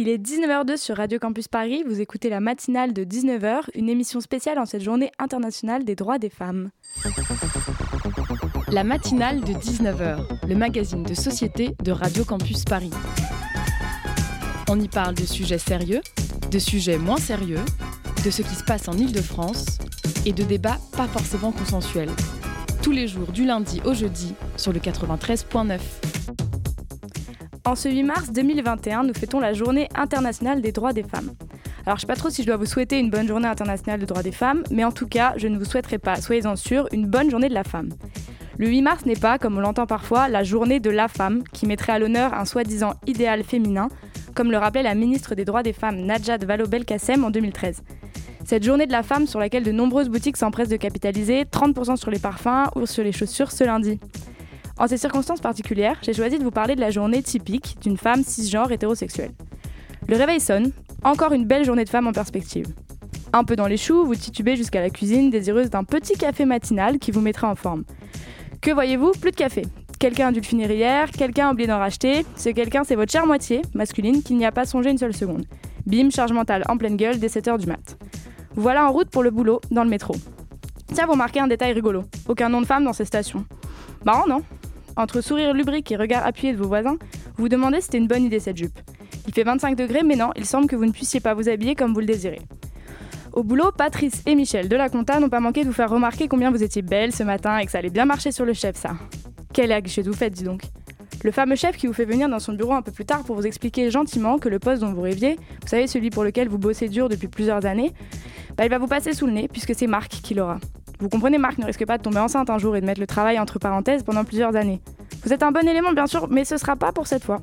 Il est 19h02 sur Radio Campus Paris. Vous écoutez la matinale de 19h, une émission spéciale en cette journée internationale des droits des femmes. La matinale de 19h, le magazine de société de Radio Campus Paris. On y parle de sujets sérieux, de sujets moins sérieux, de ce qui se passe en Ile-de-France et de débats pas forcément consensuels. Tous les jours du lundi au jeudi sur le 93.9. En ce 8 mars 2021, nous fêtons la journée internationale des droits des femmes. Alors je sais pas trop si je dois vous souhaiter une bonne journée internationale des droits des femmes, mais en tout cas, je ne vous souhaiterai pas, soyez-en sûrs, une bonne journée de la femme. Le 8 mars n'est pas, comme on l'entend parfois, la journée de la femme, qui mettrait à l'honneur un soi-disant idéal féminin, comme le rappelait la ministre des droits des femmes Najat Vallaud-Belkacem en 2013. Cette journée de la femme sur laquelle de nombreuses boutiques s'empressent de capitaliser 30% sur les parfums ou sur les chaussures ce lundi. En ces circonstances particulières, j'ai choisi de vous parler de la journée typique d'une femme cisgenre hétérosexuelle. Le réveil sonne, encore une belle journée de femme en perspective. Un peu dans les choux, vous titubez jusqu'à la cuisine, désireuse d'un petit café matinal qui vous mettra en forme. Que voyez-vous? Plus de café. Quelqu'un a dû le finir hier, quelqu'un a oublié d'en racheter. Ce quelqu'un, c'est votre chère moitié, masculine, qui n'y a pas songé une seule seconde. Bim, charge mentale en pleine gueule dès 7h du mat. Voilà en route pour le boulot, dans le métro. Tiens, vous remarquez un détail rigolo. Aucun nom de femme dans ces stations. Marrant, non? Entre sourire lubrique et regard appuyé de vos voisins, vous vous demandez si c'était une bonne idée cette jupe. Il fait 25 degrés, mais non, il semble que vous ne puissiez pas vous habiller comme vous le désirez. Au boulot, Patrice et Michel de la Compta n'ont pas manqué de vous faire remarquer combien vous étiez belle ce matin et que ça allait bien marcher sur le chef, ça. Quelle aguichette vous faites, dis donc. Le fameux chef qui vous fait venir dans son bureau un peu plus tard pour vous expliquer gentiment que le poste dont vous rêviez, vous savez, celui pour lequel vous bossez dur depuis plusieurs années, bah, il va vous passer sous le nez puisque c'est Marc qui l'aura. Vous comprenez, Marc ne risque pas de tomber enceinte un jour et de mettre le travail entre parenthèses pendant plusieurs années. Vous êtes un bon élément, bien sûr, mais ce sera pas pour cette fois.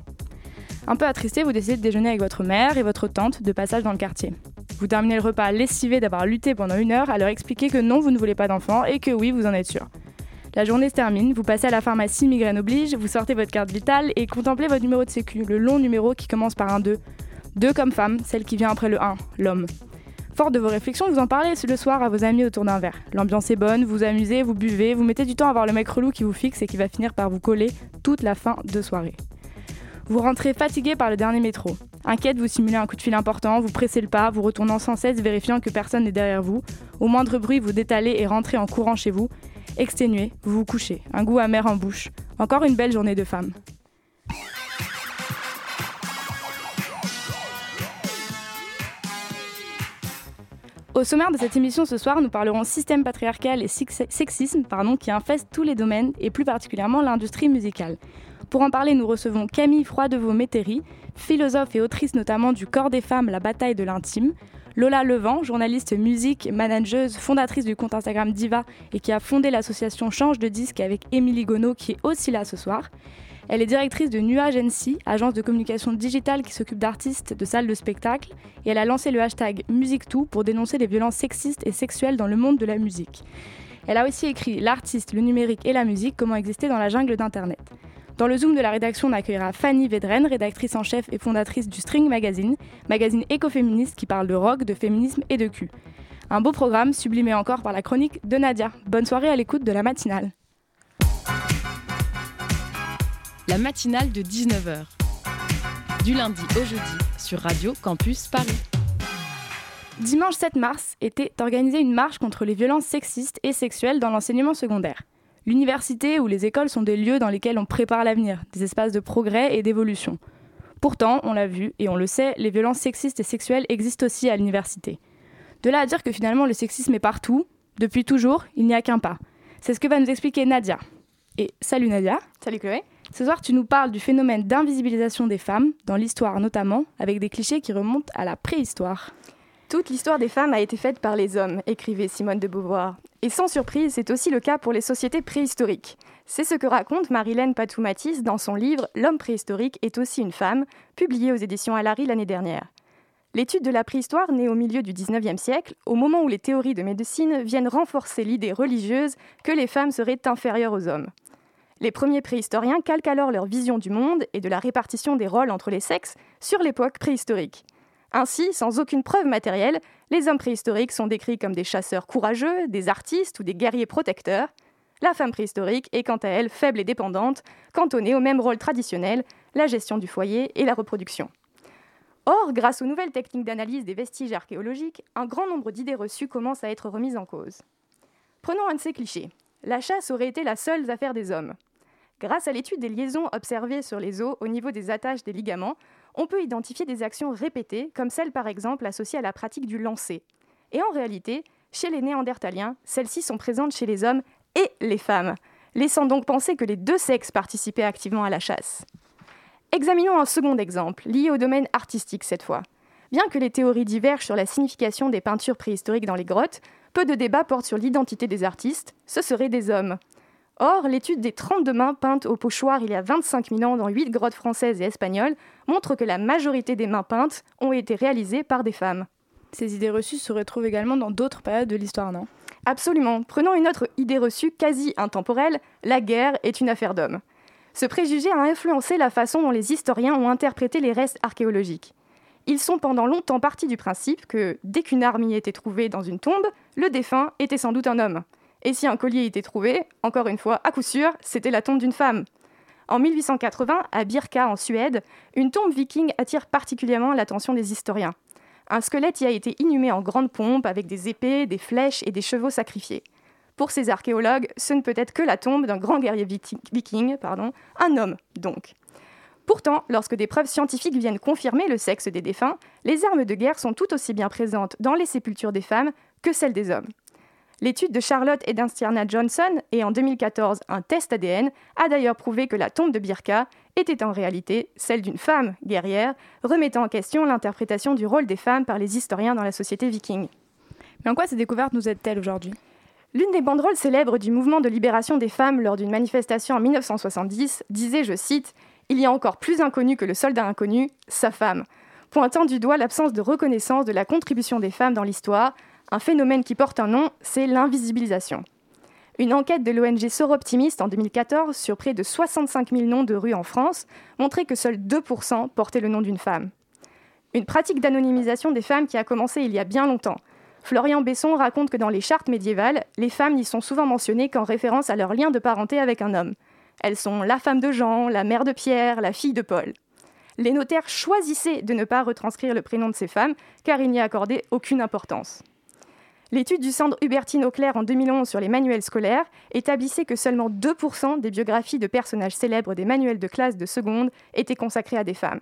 Un peu attristé, vous décidez de déjeuner avec votre mère et votre tante de passage dans le quartier. Vous terminez le repas lessivé d'avoir lutté pendant une heure à leur expliquer que non, vous ne voulez pas d'enfant et que oui, vous en êtes sûr. La journée se termine, vous passez à la pharmacie migraine oblige, vous sortez votre carte vitale et contemplez votre numéro de sécu, le long numéro qui commence par un 2. 2 comme femme, celle qui vient après le 1, l'homme. Fort de vos réflexions, vous en parlez le soir à vos amis autour d'un verre. L'ambiance est bonne, vous amusez, vous buvez, vous mettez du temps à voir le mec relou qui vous fixe et qui va finir par vous coller toute la fin de soirée. Vous rentrez fatigué par le dernier métro. Inquiète, vous simulez un coup de fil important, vous pressez le pas, vous retournant sans cesse, vérifiant que personne n'est derrière vous. Au moindre bruit, vous détalez et rentrez en courant chez vous. Exténué, vous vous couchez, un goût amer en bouche. Encore une belle journée de femme. Au sommaire de cette émission ce soir, nous parlerons système patriarcal et sexisme pardon, qui infestent tous les domaines et plus particulièrement l'industrie musicale. Pour en parler, nous recevons Camille Froidevaux-Métairie, philosophe et autrice notamment du Corps des femmes, la bataille de l'intime, Lola Levent, journaliste musique, manageuse, fondatrice du compte Instagram Diva et qui a fondé l'association Change de disque avec Émilie Gonneau qui est aussi là ce soir. Elle est directrice de Nuage NC, agence de communication digitale qui s'occupe d'artistes de salles de spectacle, et elle a lancé le hashtag MusiqueToo pour dénoncer les violences sexistes et sexuelles dans le monde de la musique. Elle a aussi écrit L'artiste, le numérique et la musique, comment exister dans la jungle d'Internet. Dans le Zoom de la rédaction, on accueillera Fanny Vedren, rédactrice en chef et fondatrice du String Magazine, magazine écoféministe qui parle de rock, de féminisme et de cul. Un beau programme, sublimé encore par la chronique de Nadia. Bonne soirée à l'écoute de la matinale. La matinale de 19h. Du lundi au jeudi sur Radio Campus Paris. Dimanche 7 mars était organisée une marche contre les violences sexistes et sexuelles dans l'enseignement secondaire. L'université ou les écoles sont des lieux dans lesquels on prépare l'avenir, des espaces de progrès et d'évolution. Pourtant, on l'a vu et on le sait, les violences sexistes et sexuelles existent aussi à l'université. De là à dire que finalement le sexisme est partout, depuis toujours, il n'y a qu'un pas. C'est ce que va nous expliquer Nadia. Et salut Nadia. Salut Chloé. Ce soir, tu nous parles du phénomène d'invisibilisation des femmes, dans l'histoire notamment, avec des clichés qui remontent à la préhistoire. Toute l'histoire des femmes a été faite par les hommes, écrivait Simone de Beauvoir. Et sans surprise, c'est aussi le cas pour les sociétés préhistoriques. C'est ce que raconte Marilène Patou-Matisse dans son livre L'homme préhistorique est aussi une femme, publié aux éditions Alary l'année dernière. L'étude de la préhistoire naît au milieu du 19e siècle, au moment où les théories de médecine viennent renforcer l'idée religieuse que les femmes seraient inférieures aux hommes. Les premiers préhistoriens calquent alors leur vision du monde et de la répartition des rôles entre les sexes sur l'époque préhistorique. Ainsi, sans aucune preuve matérielle, les hommes préhistoriques sont décrits comme des chasseurs courageux, des artistes ou des guerriers protecteurs. La femme préhistorique est quant à elle faible et dépendante, cantonnée au même rôle traditionnel, la gestion du foyer et la reproduction. Or, grâce aux nouvelles techniques d'analyse des vestiges archéologiques, un grand nombre d'idées reçues commencent à être remises en cause. Prenons un de ces clichés. La chasse aurait été la seule affaire des hommes. Grâce à l'étude des liaisons observées sur les os au niveau des attaches des ligaments, on peut identifier des actions répétées, comme celles par exemple associées à la pratique du lancer. Et en réalité, chez les Néandertaliens, celles-ci sont présentes chez les hommes et les femmes, laissant donc penser que les deux sexes participaient activement à la chasse. Examinons un second exemple, lié au domaine artistique cette fois. Bien que les théories divergent sur la signification des peintures préhistoriques dans les grottes, peu de débats portent sur l'identité des artistes, ce seraient des hommes. Or, l'étude des 32 mains peintes au pochoir il y a 25 000 ans dans 8 grottes françaises et espagnoles montre que la majorité des mains peintes ont été réalisées par des femmes. Ces idées reçues se retrouvent également dans d'autres périodes de l'histoire, non? Absolument. Prenons une autre idée reçue quasi intemporelle, la guerre est une affaire d'hommes. Ce préjugé a influencé la façon dont les historiens ont interprété les restes archéologiques. Ils sont pendant longtemps partis du principe que, dès qu'une arme y était trouvée dans une tombe, le défunt était sans doute un homme. Et si un collier était trouvé, encore une fois, à coup sûr, c'était la tombe d'une femme. En 1880, à Birka, en Suède, une tombe viking attire particulièrement l'attention des historiens. Un squelette y a été inhumé en grande pompe avec des épées, des flèches et des chevaux sacrifiés. Pour ces archéologues, ce ne peut être que la tombe d'un grand guerrier viking, pardon, un homme donc. Pourtant, lorsque des preuves scientifiques viennent confirmer le sexe des défunts, les armes de guerre sont tout aussi bien présentes dans les sépultures des femmes que celles des hommes. L'étude de Charlotte Edenstierna Johnson et en 2014 un test ADN a d'ailleurs prouvé que la tombe de Birka était en réalité celle d'une femme guerrière, remettant en question l'interprétation du rôle des femmes par les historiens dans la société viking. Mais en quoi ces découvertes nous aident-elles aujourd'hui? L'une des banderoles célèbres du mouvement de libération des femmes lors d'une manifestation en 1970 disait, je cite, Il y a encore plus inconnu que le soldat inconnu, sa femme, pointant du doigt l'absence de reconnaissance de la contribution des femmes dans l'histoire, un phénomène qui porte un nom, c'est l'invisibilisation. Une enquête de l'ONG Soroptimiste en 2014 sur près de 65 000 noms de rues en France montrait que seuls 2% portaient le nom d'une femme. Une pratique d'anonymisation des femmes qui a commencé il y a bien longtemps. Florian Besson raconte que dans les chartes médiévales, les femmes n'y sont souvent mentionnées qu'en référence à leur lien de parenté avec un homme. Elles sont la femme de Jean, la mère de Pierre, la fille de Paul. Les notaires choisissaient de ne pas retranscrire le prénom de ces femmes car il n'y accordait aucune importance. L'étude du Centre Hubertine Auclair en 2011 sur les manuels scolaires établissait que seulement 2% des biographies de personnages célèbres des manuels de classe de seconde étaient consacrées à des femmes.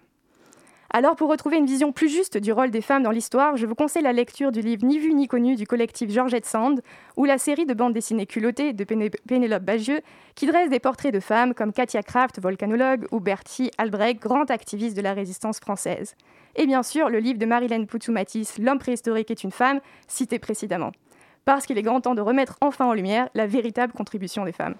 Alors pour retrouver une vision plus juste du rôle des femmes dans l'histoire, je vous conseille la lecture du livre Ni vu ni connu du collectif Georgette Sand ou la série de bandes dessinées culottées de Pénélope Bagieux qui dresse des portraits de femmes comme Katia Kraft, volcanologue, ou Bertie Albrecht, grand activiste de la résistance française et bien sûr le livre de Marilène Poutou-Matisse, L'homme préhistorique est une femme, cité précédemment. Parce qu'il est grand temps de remettre enfin en lumière la véritable contribution des femmes.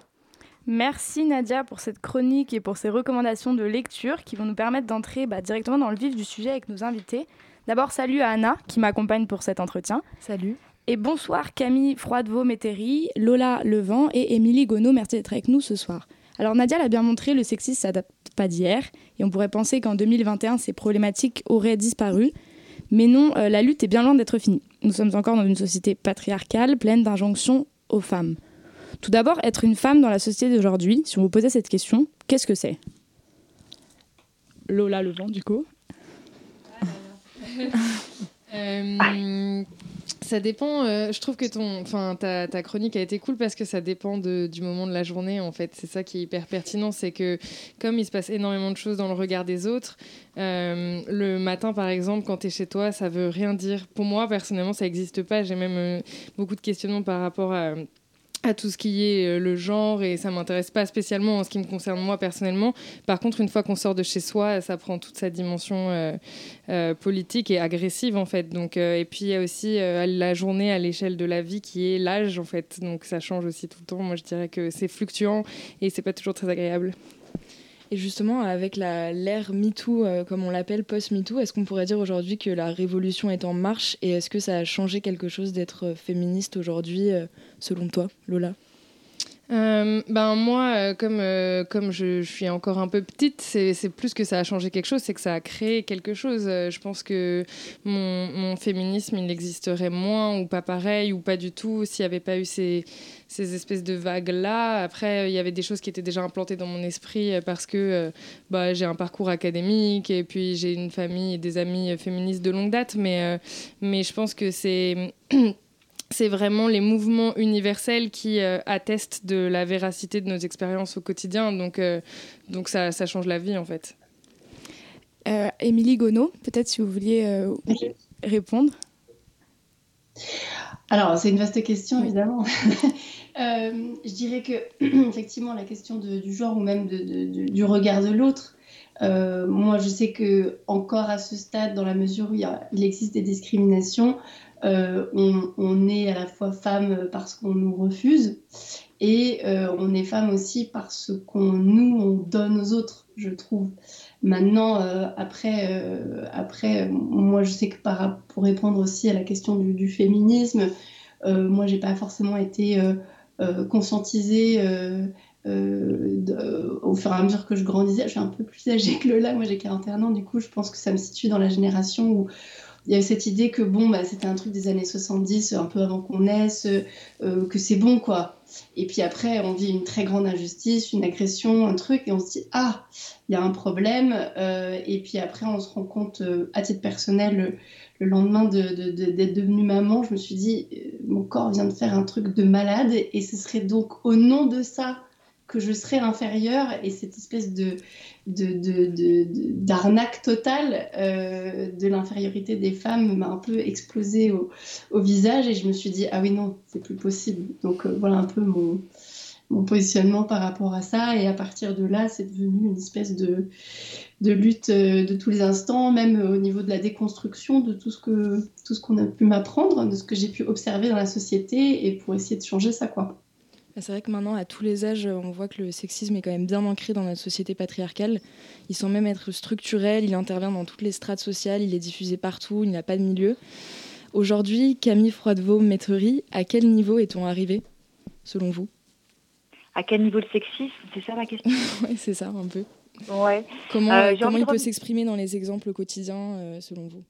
Merci Nadia pour cette chronique et pour ces recommandations de lecture qui vont nous permettre d'entrer bah, directement dans le vif du sujet avec nos invités. D'abord, salut à Anna qui m'accompagne pour cet entretien. Salut. Et bonsoir Camille Froidevaux-Métairie, Lola Levent et Émilie Gonneau. Merci d'être avec nous ce soir. Alors Nadia l'a bien montré, le sexisme s'adapte pas d'hier et on pourrait penser qu'en 2021 ces problématiques auraient disparu. Mais non, euh, la lutte est bien loin d'être finie. Nous sommes encore dans une société patriarcale pleine d'injonctions aux femmes. Tout d'abord, être une femme dans la société d'aujourd'hui, si on vous posait cette question, qu'est-ce que c'est? Lola Levent, du coup. euh, ça dépend. Euh, je trouve que ton, enfin, ta, chronique a été cool parce que ça dépend du moment de la journée. En fait, c'est ça qui est hyper pertinent, c'est que comme il se passe énormément de choses dans le regard des autres, euh, le matin, par exemple, quand tu es chez toi, ça veut rien dire. Pour moi, personnellement, ça n'existe pas. J'ai même euh, beaucoup de questionnements par rapport à à tout ce qui est euh, le genre et ça m'intéresse pas spécialement en ce qui me concerne moi personnellement. Par contre, une fois qu'on sort de chez soi, ça prend toute sa dimension euh, euh, politique et agressive en fait. Donc et puis il y a aussi la journée à l'échelle de la vie qui est l'âge en fait. Donc ça change aussi tout le temps. Moi je dirais que c'est fluctuant et c'est pas toujours très agréable. Et justement, avec l'ère MeToo, euh, comme on l'appelle, post-MeToo, est-ce qu'on pourrait dire aujourd'hui que la révolution est en marche et est-ce que ça a changé quelque chose d'être féministe aujourd'hui, euh, selon toi, Lola? Euh, ben moi, euh, comme, euh, comme je, suis encore un peu petite, c'est plus que ça a changé quelque chose, c'est que ça a créé quelque chose. je pense que mon, féminisme, il existerait moins ou pas pareil ou pas du tout s'il n'y avait pas eu ces, ces espèces de vagues-là. Après, il y avait des choses qui étaient déjà implantées dans mon esprit parce que bah, j'ai un parcours académique et puis j'ai une famille et des amis féministes de longue date. Mais, mais je pense que c'est c'est vraiment les mouvements universels qui euh, attestent de la véracité de nos expériences au quotidien. Donc, euh, donc ça, ça, change la vie, en fait. Euh, Émilie Gonneau, peut-être si vous vouliez répondre. Alors, c'est une vaste question, évidemment. je dirais que, effectivement, la question du genre ou même de, du regard de l'autre, moi, je sais que encore à ce stade, dans la mesure où il, il existe des discriminations, euh, on, est à la fois femme parce qu'on nous refuse et euh, on est femme aussi parce qu'on nous on donne aux autres, je trouve. Maintenant, euh, après, après, moi je sais que pour répondre aussi à la question du, féminisme, moi j'ai pas forcément été conscientisée. au fur et à mesure que je grandissais, je suis un peu plus âgée que Lola, moi j'ai 41 ans, du coup je pense que ça me situe dans la génération où, il y a cette idée que bon, bah, c'était un truc des années 70, un peu avant qu'on naisse, euh, que c'est bon, quoi. Et puis après, on vit une très grande injustice, une agression, un truc, et on se dit, ah, il y a un problème. Euh, et puis après, on se rend compte, euh, à titre personnel, le, lendemain d'être de, devenue maman, je me suis dit, mon corps vient de faire un truc de malade, et ce serait donc au nom de ça que je serais inférieure et cette espèce de d'arnaque totale euh, de l'infériorité des femmes m'a un peu explosé au, visage et je me suis dit ah oui non c'est plus possible. Donc euh, voilà un peu mon, positionnement par rapport à ça. Et à partir de là c'est devenu une espèce de, de lutte euh, de tous les instants même au niveau de la déconstruction de tout ce que tout ce qu'on a pu m'apprendre de ce que j'ai pu observer dans la société et pour essayer de changer ça quoi c'est vrai que maintenant, à tous les âges, on voit que le sexisme est quand même bien ancré dans notre société patriarcale. Il semble même être structurel, il intervient dans toutes les strates sociales, il est diffusé partout, il n'a pas de milieu. Aujourd'hui, Camille Froidevaux-Maîtrerie, à quel niveau est-on arrivé, selon vous? À quel niveau le sexisme? C'est ça la question? Oui, c'est ça, un peu. Ouais. Comment, euh, comment il peut s'exprimer dans les exemples quotidiens, euh, selon vous?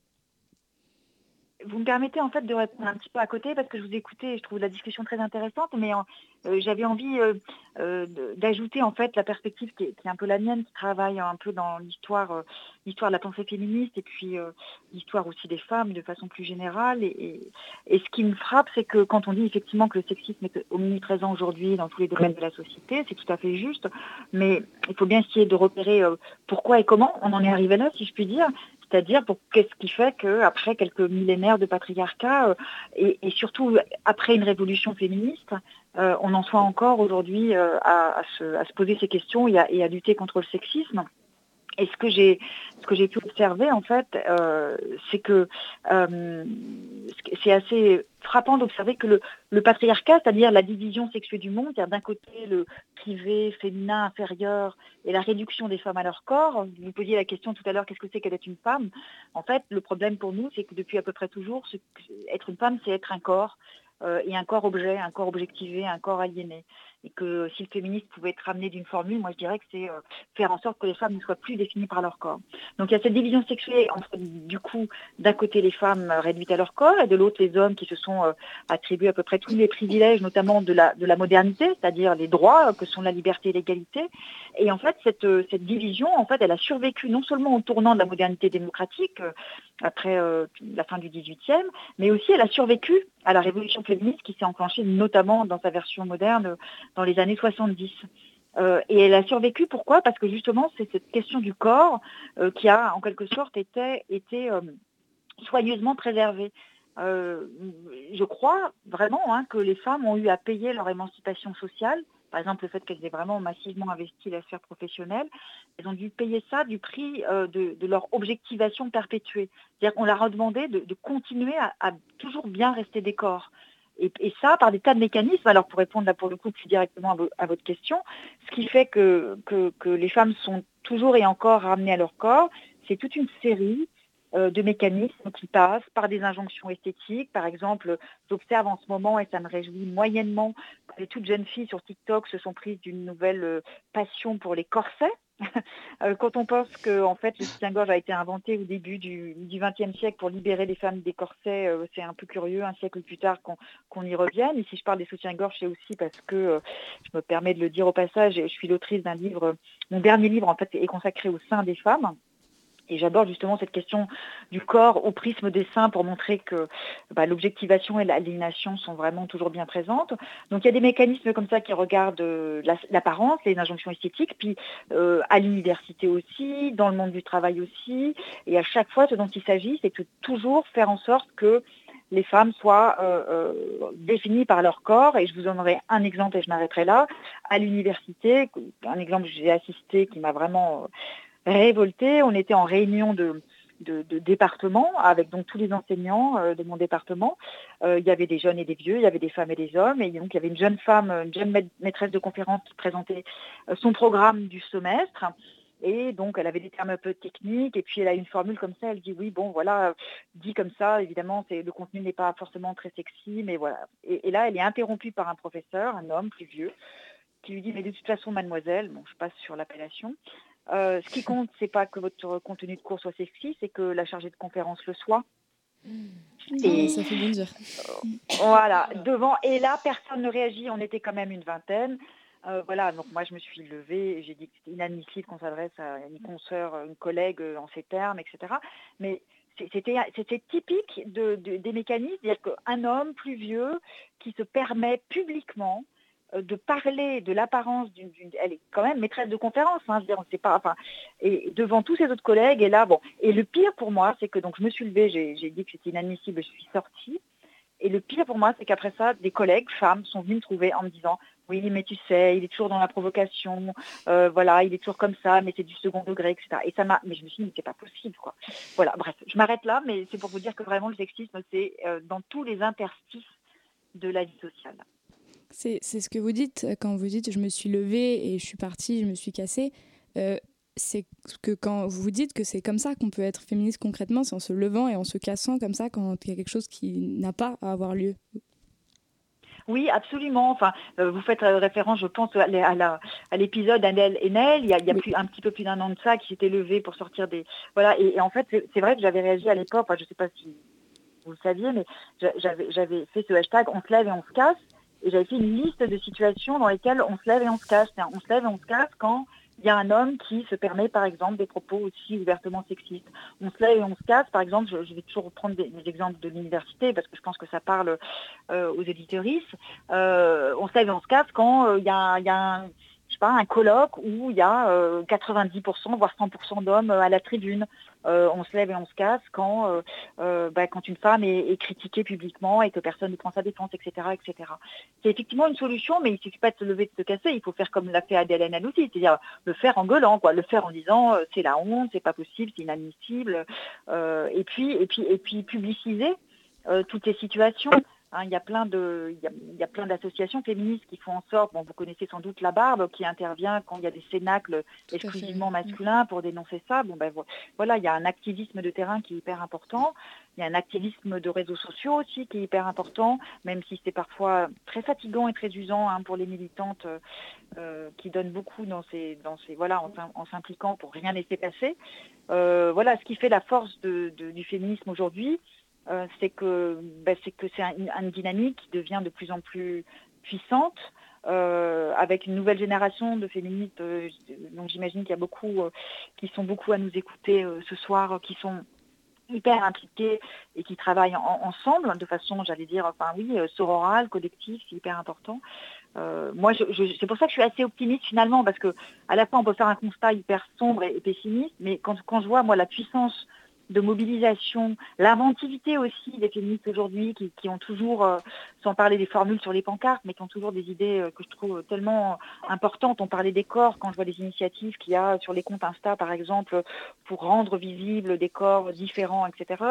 Vous me permettez en fait de répondre un petit peu à côté parce que je vous écoutais et je trouve la discussion très intéressante, mais euh, j'avais envie euh, euh, d'ajouter en fait la perspective qui est, un peu la mienne, qui travaille un peu dans l'histoire, l'histoire de la pensée féministe et puis l'histoire aussi des femmes de façon plus générale. Et, et, ce qui me frappe, c'est que quand on dit effectivement que le sexisme est omniprésent aujourd'hui dans tous les domaines de la société, c'est tout à fait juste, mais il faut bien essayer de repérer pourquoi et comment on en est arrivé là, si je puis dire, c'est-à-dire qu'est-ce qui fait qu'après quelques millénaires de patriarcat euh, et, surtout après une révolution féministe, euh, on en soit encore aujourd'hui euh, à, se, poser ces questions et à, lutter contre le sexisme. Et ce que j'ai ce que j'ai pu observer en fait, c'est que c'est assez frappant d'observer que le, patriarcat, c'est-à-dire la division sexuée du monde, d'un côté le privé, féminin, inférieur, et la réduction des femmes à leur corps. Vous posiez la question tout à l'heure, qu'est-ce que c'est qu'être une femme? En fait, le problème pour nous, c'est que depuis à peu près toujours, être une femme, c'est être un corps, euh, et un corps objet, un corps objectivé, un corps aliéné et que si le féminisme pouvait être ramené d'une formule, moi je dirais que c'est euh, faire en sorte que les femmes ne soient plus définies par leur corps. Donc il y a cette division sexuelle entre du coup d'un côté les femmes réduites à leur corps et de l'autre les hommes qui se sont euh, attribués à peu près tous les privilèges, notamment de la, de la modernité, c'est-à-dire les droits que sont la liberté et l'égalité. Et en fait cette, euh, cette division, en fait, elle a survécu non seulement au tournant de la modernité démocratique après la fin du XVIIIe, mais aussi elle a survécu à la révolution féministe qui s'est enclenchée notamment dans sa version moderne dans les années 70. Euh, et elle a survécu, pourquoi? Parce que justement, c'est cette question du corps euh, qui a en quelque sorte été, été euh, soigneusement préservée. je crois vraiment hein, que les femmes ont eu à payer leur émancipation sociale, par exemple le fait qu'elles aient vraiment massivement investi la sphère professionnelle, elles ont dû payer ça du prix de, leur objectivation perpétuée. C'est-à-dire qu'on leur a demandé de, continuer à, toujours bien rester des corps. Et, ça, par des tas de mécanismes, alors pour répondre là pour le coup plus directement à, votre question, ce qui fait que, que, les femmes sont toujours et encore ramenées à leur corps, c'est toute une série de mécanismes qui passent par des injonctions esthétiques. Par exemple, j'observe en ce moment, et ça me réjouit moyennement, que les toutes jeunes filles sur TikTok se sont prises d'une nouvelle passion pour les corsets. Euh, quand on pense que fait, le soutien-gorge a été inventé au début du XXe siècle pour libérer les femmes des corsets, euh, c'est un peu curieux un siècle plus tard qu'on y revienne. Et si je parle des soutiens-gorge, c'est aussi parce que, euh, je me permets de le dire au passage, je suis l'autrice d'un livre, mon dernier livre en fait est consacré au sein des femmes. Et j'aborde justement cette question du corps au prisme des seins pour montrer que bah, l'objectivation et l'aliénation sont vraiment toujours bien présentes. Donc il y a des mécanismes comme ça qui regardent euh, l'apparence, les injonctions esthétiques, puis euh, à l'université aussi, dans le monde du travail aussi. Et à chaque fois, ce dont il s'agit, c'est de toujours faire en sorte que les femmes soient euh, définies par leur corps. Et je vous donnerai un exemple et je m'arrêterai là. À l'université, un exemple que j'ai assisté qui m'a vraiment révolté. On était en réunion de, de, département avec donc tous les enseignants euh, de mon département. Euh, il y avait des jeunes et des vieux, il y avait des femmes et des hommes. Et donc il y avait une jeune femme, une jeune maîtresse de conférence qui présentait euh, son programme du semestre. Et donc, elle avait des termes un peu techniques, et puis elle a une formule comme ça, elle dit oui, bon, voilà, dit comme ça, évidemment, le contenu n'est pas forcément très sexy, mais voilà. Et, et, là, elle est interrompue par un professeur, un homme plus vieux, qui lui dit, mais de toute façon, mademoiselle, bon, je passe sur l'appellation, euh, ce qui compte, c'est pas que votre contenu de cours soit sexy, c'est que la chargée de conférence le soit. Mmh. Et ça fait. Euh, voilà, devant. Et là, personne ne réagit. On était quand même une vingtaine. Euh, voilà, donc moi je me suis levée, j'ai dit que c'était inadmissible qu'on s'adresse à une consoeur, une collègue en ces termes, etc. Mais c'était typique des mécanismes, c'est-à-dire qu'un homme plus vieux qui se permet publiquement de parler de l'apparence d'une, elle est quand même maîtresse de conférence, hein, je veux dire, on sait pas, enfin, et devant tous ses autres collègues, et là, bon, et le pire pour moi, c'est que donc je me suis levée, j'ai, dit que c'était inadmissible, je suis sortie, et le pire pour moi, c'est qu'après ça, des collègues femmes sont venues me trouver en me disant, oui, mais tu sais, il est toujours dans la provocation, euh, voilà, il est toujours comme ça, mais c'est du second degré, etc. Et ça m'a, mais je me suis dit, c'est pas possible, quoi. Voilà, bref, je m'arrête là, mais c'est pour vous dire que vraiment le sexisme, c'est euh, dans tous les interstices de la vie sociale. C'est ce que vous dites quand vous dites je me suis levée et je suis partie, je me suis cassée. Euh, c'est que quand vous dites que c'est comme ça qu'on peut être féministe concrètement, c'est en se levant et en se cassant comme ça quand il y a quelque chose qui n'a pas à avoir lieu. Oui, absolument. Enfin, euh, vous faites euh, référence, je pense, à l'épisode Annelle et Nel. Il y a, il y a plus, un petit peu plus d'un an de ça qui s'était levé pour sortir des. Voilà. Et, en fait, c'est vrai que j'avais réagi à l'époque. je ne sais pas si vous le saviez, mais j'avais fait ce hashtag on se lève et on se casse. Et j'avais fait une liste de situations dans lesquelles on se lève et on se casse. On se lève et on se casse quand il y a un homme qui se permet, par exemple, des propos aussi ouvertement sexistes. On se lève et on se casse. Par exemple, je, vais toujours reprendre des, exemples de l'université parce que je pense que ça parle euh, aux éditoristes. Euh, on se lève et on se casse quand euh, il y a, y a un, je sais pas, un colloque où il y a 90%, voire 100% d'hommes à la tribune. Euh, on se lève et on se casse quand, euh, euh, bah, quand une femme est, critiquée publiquement et que personne ne prend sa défense, etc. etc. C'est effectivement une solution, mais il ne suffit pas de se lever, de se casser, il faut faire comme l'a fait Adèle Haenel aussi, c'est-à-dire le faire en gueulant, quoi, le faire en disant c'est la honte, c'est pas possible, c'est inadmissible, et, puis, et, puis, et puis publiciser toutes ces situations. Hein, il y a plein de, il y a, plein d'associations féministes qui font en sorte, bon, vous connaissez sans doute la Barbe, qui intervient quand il y a des cénacles exclusivement masculins pour dénoncer ça. Bon, ben voilà, il y a un activisme de terrain qui est hyper important. Il y a un activisme de réseaux sociaux aussi qui est hyper important, même si c'est parfois très fatigant et très usant hein, pour les militantes euh, qui donnent beaucoup dans ces, dans ces, voilà, en, s'impliquant pour rien laisser passer. Euh, voilà, ce qui fait la force du féminisme aujourd'hui, euh, c'est que c'est que c'est une dynamique qui devient de plus en plus puissante. Euh, avec une nouvelle génération de féministes, euh, donc j'imagine qu'il y a beaucoup qui sont beaucoup à nous écouter ce soir, qui sont hyper impliqués et qui travaillent ensemble de façon, j'allais dire, enfin oui, sororale, collective, c'est hyper important. moi, c'est pour ça que je suis assez optimiste finalement, parce que à la fois on peut faire un constat hyper sombre et, pessimiste, mais quand, quand, je vois moi la puissance de mobilisation, l'inventivité aussi des féministes aujourd'hui qui, ont toujours, euh, sans parler des formules sur les pancartes, mais qui ont toujours des idées euh, que je trouve tellement importantes. On parlait des corps quand je vois les initiatives qu'il y a sur les comptes Insta, par exemple, pour rendre visibles des corps différents, etc.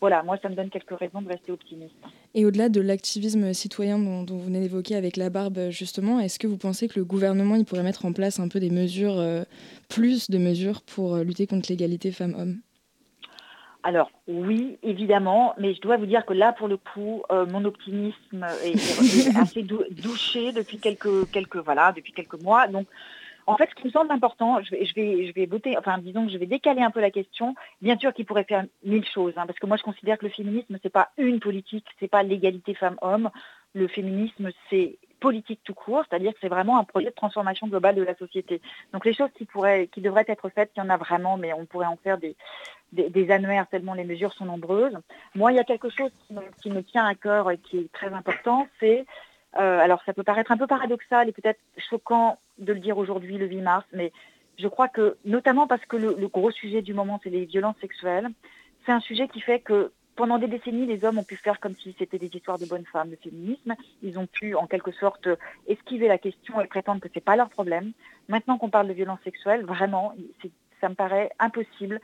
voilà, moi, ça me donne quelques raisons de rester optimiste. Et au-delà de l'activisme citoyen dont, vous venez d'évoquer avec la barbe, justement, est-ce que vous pensez que le gouvernement il pourrait mettre en place un peu des mesures, euh, plus de mesures pour lutter contre l'égalité femmes-hommes? Alors oui, évidemment, mais je dois vous dire que là, pour le coup, euh, mon optimisme est, assez douché depuis quelques, mois. Donc, en fait, ce qui me semble important, je vais, je vais, disons que je vais décaler un peu la question. Bien sûr qu'il pourrait faire mille choses, hein, parce que moi, je considère que le féminisme, c'est pas une politique, c'est pas l'égalité femmes-hommes. Le féminisme, c'est politique tout court, c'est-à-dire que c'est vraiment un projet de transformation globale de la société. Donc les choses qui pourraient, qui devraient être faites, il y en a vraiment, mais on pourrait en faire des, des, annuaires tellement les mesures sont nombreuses. Moi, il y a quelque chose qui me, tient à cœur et qui est très important, c'est, euh, alors ça peut paraître un peu paradoxal et peut-être choquant de le dire aujourd'hui, le 8 mars, mais je crois que, notamment parce que le, gros sujet du moment, c'est les violences sexuelles, c'est un sujet qui fait que pendant des décennies, les hommes ont pu faire comme si c'était des histoires de bonnes femmes, le féminisme. Ils ont pu, en quelque sorte, esquiver la question et prétendre que ce n'est pas leur problème. Maintenant qu'on parle de violences sexuelles, vraiment, ça me paraît impossible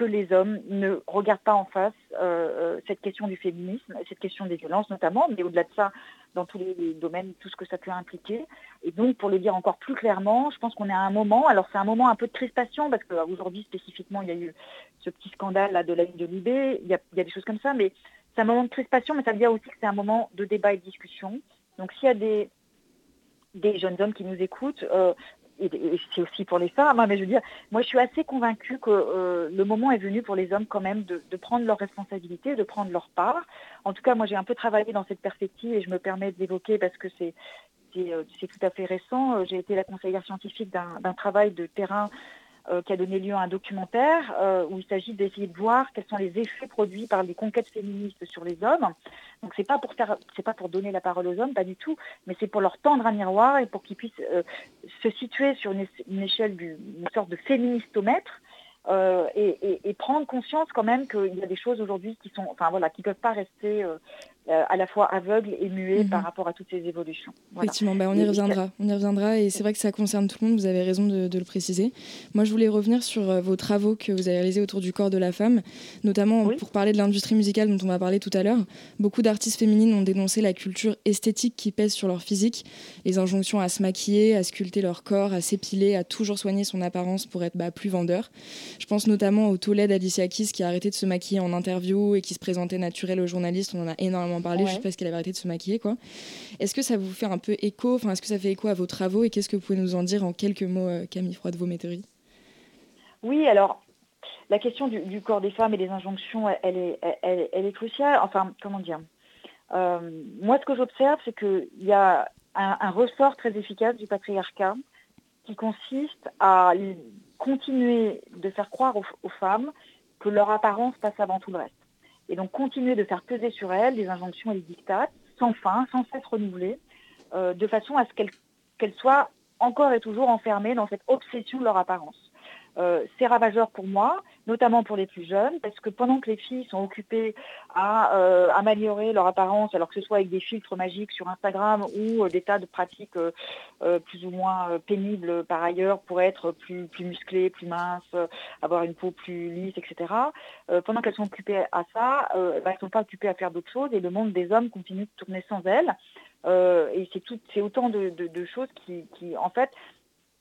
que les hommes ne regardent pas en face euh, euh, cette question du féminisme, cette question des violences notamment, mais au-delà de ça, dans tous les domaines, tout ce que ça peut impliquer. Et donc, pour le dire encore plus clairement, je pense qu'on est à un moment, alors c'est un moment un peu de crispation, parce qu'aujourd'hui spécifiquement, il y a eu ce petit scandale là, de la ligne de Libé, il y, a, des choses comme ça, mais c'est un moment de crispation, mais ça veut dire aussi que c'est un moment de débat et de discussion. Donc s'il y a des, des jeunes hommes qui nous écoutent, euh, et, c'est aussi pour les femmes, hein, mais je veux dire, moi je suis assez convaincue que euh, le moment est venu pour les hommes quand même de, prendre leurs responsabilités, de prendre leur part. En tout cas, moi j'ai un peu travaillé dans cette perspective et je me permets de l'évoquer parce que c'est c'est euh, tout à fait récent. J'ai été la conseillère scientifique d'un travail de terrain euh, qui a donné lieu à un documentaire euh, où il s'agit d'essayer de voir quels sont les effets produits par les conquêtes féministes sur les hommes. Donc c'est pas pour faire, c'est pas pour donner la parole aux hommes, pas du tout, mais c'est pour leur tendre un miroir et pour qu'ils puissent euh, se situer sur une, échelle d'une sorte de féministomètre euh, et, prendre conscience quand même qu'il y a des choses aujourd'hui qui sont, enfin voilà, qui peuvent pas rester euh, euh, à la fois aveugles et muets par mhm. rapport à toutes ces évolutions. Effectivement, bah, on y reviendra, on y reviendra, et c'est vrai que ça concerne tout le monde. Vous avez raison de, le préciser. Moi, je voulais revenir sur vos travaux que vous avez réalisés autour du corps de la femme, notamment pour parler de l'industrie musicale dont on va parler tout à l'heure. Beaucoup d'artistes féminines ont dénoncé la culture esthétique qui pèse sur leur physique, les injonctions à se maquiller, à sculpter leur corps, à s'épiler, à toujours soigner son apparence pour être bah, plus vendeur. Je pense notamment au tollé d'Alicia Keys qui a arrêté de se maquiller en interview et qui se présentait naturelle aux journalistes. On en a énormément parlé juste parce qu'elle avait arrêté de se maquiller. quoi. Est-ce que ça vous fait un peu écho Enfin, Est-ce que ça fait écho à vos travaux Et qu'est-ce que vous pouvez nous en dire en quelques mots, euh, Camille Froide Vométerie Oui, alors la question du, corps des femmes et des injonctions, elle, est, elle, est, cruciale. Enfin, comment dire? Euh, Moi, ce que j'observe, c'est qu'il y a un, un, ressort très efficace du patriarcat qui consiste à continuer de faire croire aux, femmes que leur apparence passe avant tout le reste. Et donc continuer de faire peser sur elles des injonctions et des dictats sans fin, sans cesse renouvelées, euh, de façon à ce qu'elles soient encore et toujours enfermées dans cette obsession de leur apparence. Euh, c'est ravageur pour moi, notamment pour les plus jeunes, parce que pendant que les filles sont occupées à euh, améliorer leur apparence, alors que ce soit avec des filtres magiques sur Instagram ou euh, des tas de pratiques plus ou moins pénibles par ailleurs pour être plus, plus musclées, plus minces, avoir une peau plus lisse, etc. pendant qu'elles sont occupées à ça, bah, elles ne sont pas occupées à faire d'autres choses et le monde des hommes continue de tourner sans elles. et c'est autant de, choses qui, qui, en fait,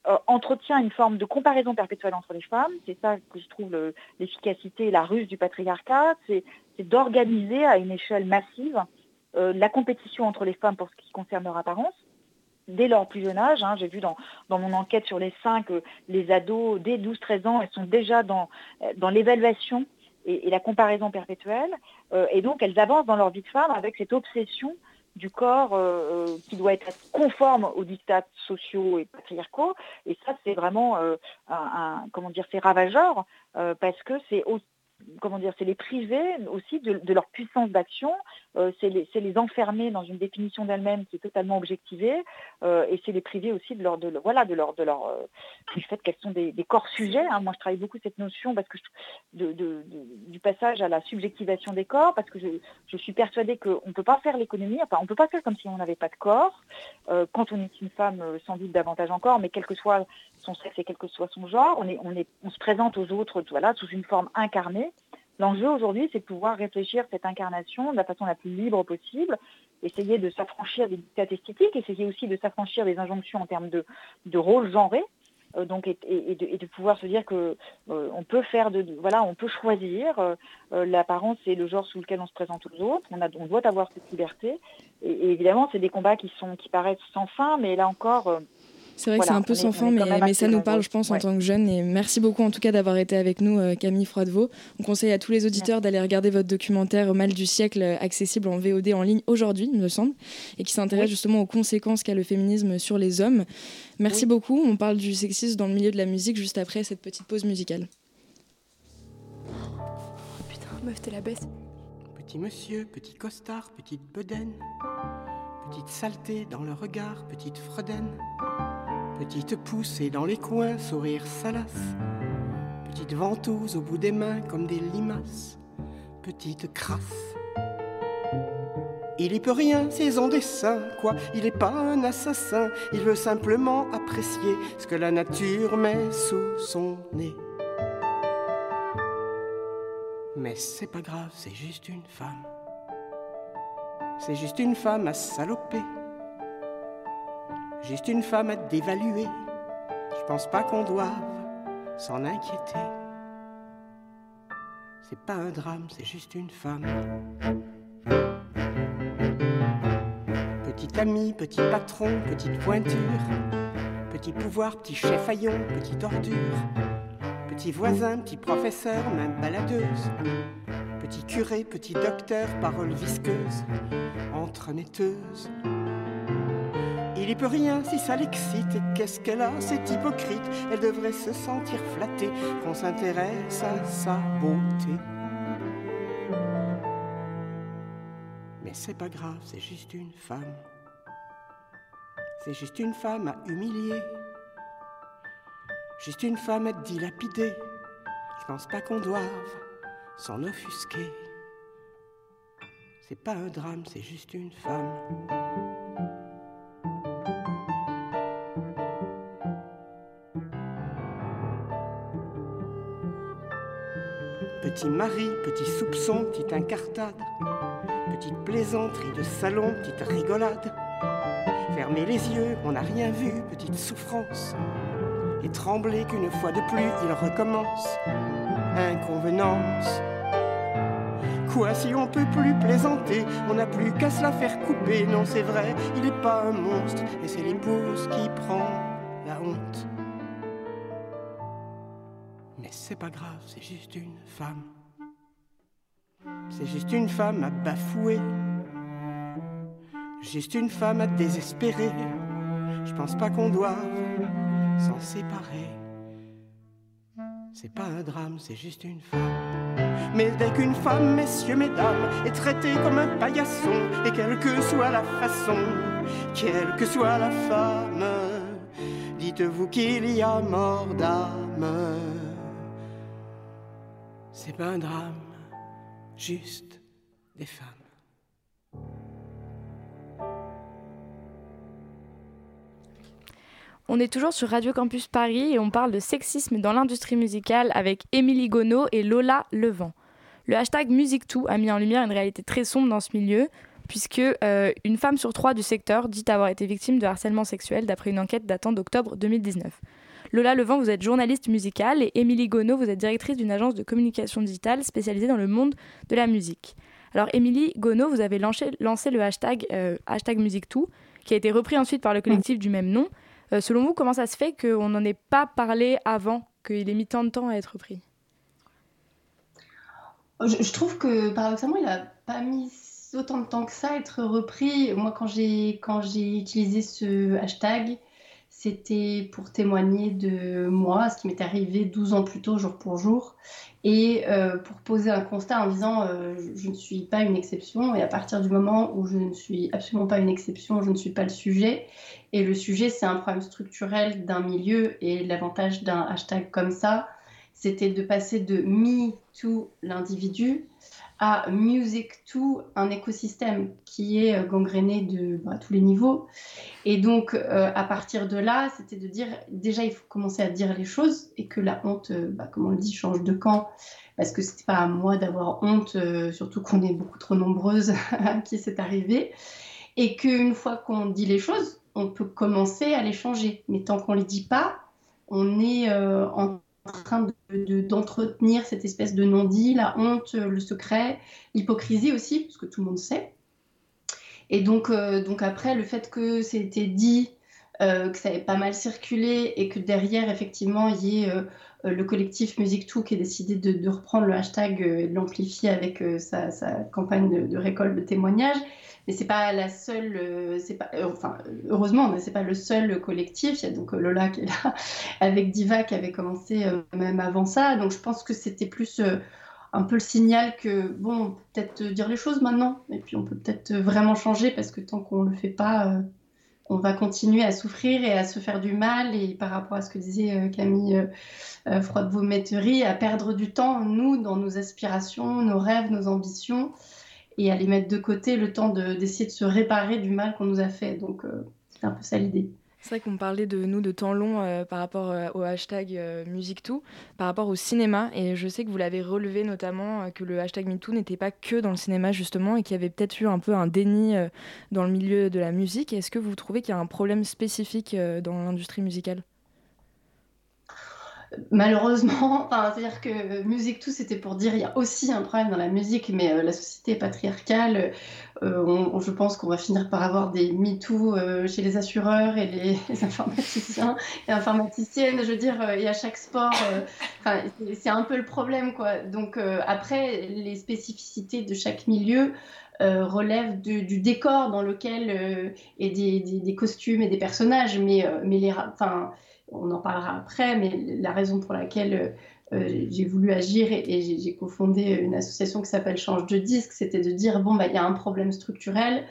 euh, entretient une forme de comparaison perpétuelle entre les femmes. C'est ça que je trouve l'efficacité et la ruse du patriarcat, c'est d'organiser à une échelle massive euh, la compétition entre les femmes pour ce qui concerne leur apparence. Dès leur plus jeune âge, hein, j'ai vu dans, mon enquête sur les cinq, euh, les ados dès 12-13 ans, elles sont déjà dans, dans l'évaluation et, la comparaison perpétuelle. et donc, elles avancent dans leur vie de femme avec cette obsession du corps euh, euh, qui doit être conforme aux dictats sociaux et patriarcaux. Et ça, c'est vraiment euh, un, comment dire, c'est ravageur parce que c'est comment dire, c'est les priver aussi de, leur puissance d'action, euh, c'est les, enfermer dans une définition d'elle-même qui est totalement objectivée, euh, et c'est les priver aussi de leur, voilà, de leur, de euh, du fait qu'elles sont des, corps sujets. Hein. Moi, je travaille beaucoup cette notion du passage à la subjectivation des corps, parce que je, suis persuadée qu'on ne peut pas faire l'économie, enfin, on ne peut pas faire comme si on n'avait pas de corps. quand on est une femme, sans doute davantage encore, mais quel que soit son sexe et quel que soit son genre, on, est, on, est, on se présente aux autres sous une forme incarnée. L'enjeu aujourd'hui, c'est de pouvoir réfléchir cette incarnation de la façon la plus libre possible, essayer de s'affranchir des dictats esthétiques, essayer aussi de s'affranchir des injonctions en termes de, rôle genré, donc et, de, pouvoir se dire que on peut faire de voilà on peut choisir l'apparence et le genre sous lequel on se présente aux autres on doit avoir cette liberté et, évidemment c'est des combats qui paraissent sans fin mais là encore c'est vrai que c'est un peu sans fin, mais, ça nous parle, je pense, en tant que jeunes. Et merci beaucoup, en tout cas, d'avoir été avec nous, euh, Camille Froidevaux. On conseille à tous les auditeurs d'aller regarder votre documentaire Mal du siècle, euh, accessible en VOD en ligne aujourd'hui, il me semble, et qui s'intéresse justement aux conséquences qu'a le féminisme sur les hommes. Merci beaucoup. On parle du sexisme dans le milieu de la musique juste après cette petite pause musicale. Oh, putain, meuf, t'es la baisse. Petit monsieur, petit costard, petite bedaine, petite saleté dans le regard, petite fredaine. Petite poussée dans les coins, sourire salace. Petite ventouse au bout des mains comme des limaces. Petite crasse. Il y peut rien, c'est son dessin, quoi. Il n'est pas un assassin, il veut simplement apprécier ce que la nature met sous son nez. Mais c'est pas grave, c'est juste une femme. C'est juste une femme à saloper juste une femme à dévaluer. Je pense pas qu'on doive s'en inquiéter. C'est pas un drame, c'est juste une femme. Petit ami, petit patron, petite pointure. Petit pouvoir, petit chef haillon, petite ordure. Petit voisin, petit professeur, même baladeuse. Petit curé, petit docteur, parole visqueuse, entremetteuse. Il peut rien si ça l'excite. Qu'est-ce qu'elle a, c'est hypocrite. Elle devrait se sentir flattée qu'on s'intéresse à sa beauté. Mais c'est pas grave, c'est juste une femme. C'est juste une femme à humilier. Juste une femme à dilapider. Je pense pas qu'on doive s'en offusquer. C'est pas un drame, c'est juste une femme. Petit mari, petit soupçon, petite incartade, petite plaisanterie de salon, petite rigolade. Fermez les yeux, on n'a rien vu, petite souffrance. Et trembler qu'une fois de plus il recommence. Inconvenance. Quoi si on peut plus plaisanter, on n'a plus qu'à se la faire couper. Non, c'est vrai, il n'est pas un monstre, et c'est l'épouse qui prend la honte c'est pas grave, c'est juste une femme. C'est juste une femme à bafouer. Juste une femme à désespérer. Je pense pas qu'on doive s'en séparer. C'est pas un drame, c'est juste une femme. Mais dès qu'une femme, messieurs, mesdames, est traitée comme un paillasson, et quelle que soit la façon, quelle que soit la femme, dites-vous qu'il y a mort d'âme. C'est pas un drame, juste des femmes. On est toujours sur Radio Campus Paris et on parle de sexisme dans l'industrie musicale avec Émilie Gonneau et Lola Levent. Le hashtag MusicToo a mis en lumière une réalité très sombre dans ce milieu, puisque euh, une femme sur trois du secteur dit avoir été victime de harcèlement sexuel d'après une enquête datant d'octobre 2019. Lola Levent, vous êtes journaliste musicale et Émilie Gonneau, vous êtes directrice d'une agence de communication digitale spécialisée dans le monde de la musique. Alors Émilie Gonneau, vous avez lancé, le hashtag, euh, MusicToo, qui a été repris ensuite par le collectif du même nom. Euh, selon vous, comment ça se fait qu'on n'en ait pas parlé avant, qu'il ait mis tant de temps à être repris? Je, trouve que paradoxalement, il n'a pas mis autant de temps que ça à être repris. Moi, quand j'ai utilisé ce hashtag, c'était pour témoigner de moi, ce qui m'est arrivé 12 ans plus tôt, jour pour jour, et euh, pour poser un constat en disant euh, je ne suis pas une exception, et à partir du moment où je ne suis absolument pas une exception, je ne suis pas le sujet, et le sujet c'est un problème structurel d'un milieu, et l'avantage d'un hashtag comme ça, c'était de passer de me to l'individu à Music to un écosystème qui est euh, gangréné de bah, tous les niveaux. Et donc, euh, à partir de là, c'était de dire, déjà, il faut commencer à dire les choses et que la honte, euh, bah, comme on le dit, change de camp. Parce que c'était pas à moi d'avoir honte, surtout qu'on est beaucoup trop nombreuses à qui c'est arrivé. Et qu'une fois qu'on dit les choses, on peut commencer à les changer. Mais tant qu'on ne les dit pas, on est en train d'entretenir cette espèce de non-dit, la honte, le secret, l'hypocrisie aussi, parce que tout le monde sait. Et donc, donc après, le fait que c'était dit, que ça ait pas mal circulé et que derrière, effectivement, il y ait le collectif Musique 2 qui a décidé de, reprendre le hashtag et de l'amplifier avec sa, campagne de, de, récolte de témoignages, mais c'est pas la seule, euh, c'est pas, euh, enfin, heureusement, mais c'est pas le seul collectif. Il y a donc euh, Lola qui est là avec Diva qui avait commencé même avant ça. Donc je pense que c'était plus un peu le signal que bon, peut-être dire les choses maintenant, et puis on peut peut-être vraiment changer parce que tant qu'on le fait pas, on va continuer à souffrir et à se faire du mal. Et par rapport à ce que disait Camille euh, Froide-Vaumetterie, à perdre du temps, nous, dans nos aspirations, nos rêves, nos ambitions et à les mettre de côté le temps d'essayer de, se réparer du mal qu'on nous a fait. Donc, euh, c'est un peu ça l'idée. C'est vrai qu'on parlait de nous de temps long euh, par rapport euh, au hashtag MusicToo, par rapport au cinéma. Et je sais que vous l'avez relevé notamment que le hashtag MeToo n'était pas que dans le cinéma justement et qu'il y avait peut-être eu un peu un déni dans le milieu de la musique. Est-ce que vous trouvez qu'il y a un problème spécifique dans l'industrie musicale? Malheureusement, c'est-à-dire que musique tout, c'était pour dire il y a aussi un problème dans la musique, mais euh, la société est patriarcale. Euh, je pense qu'on va finir par avoir des MeToo euh, chez les assureurs et les, informaticiens et informaticiennes, je veux dire, et à chaque sport. c'est un peu le problème, quoi. Donc après, les spécificités de chaque milieu. relèvent du décor dans lequel et des, des, costumes et des personnages, mais, mais les, on en parlera après, mais la raison pour laquelle euh, j'ai voulu agir et, j'ai cofondé une association qui s'appelle Change de disque, c'était de dire bon, bah, il y a un problème structurel.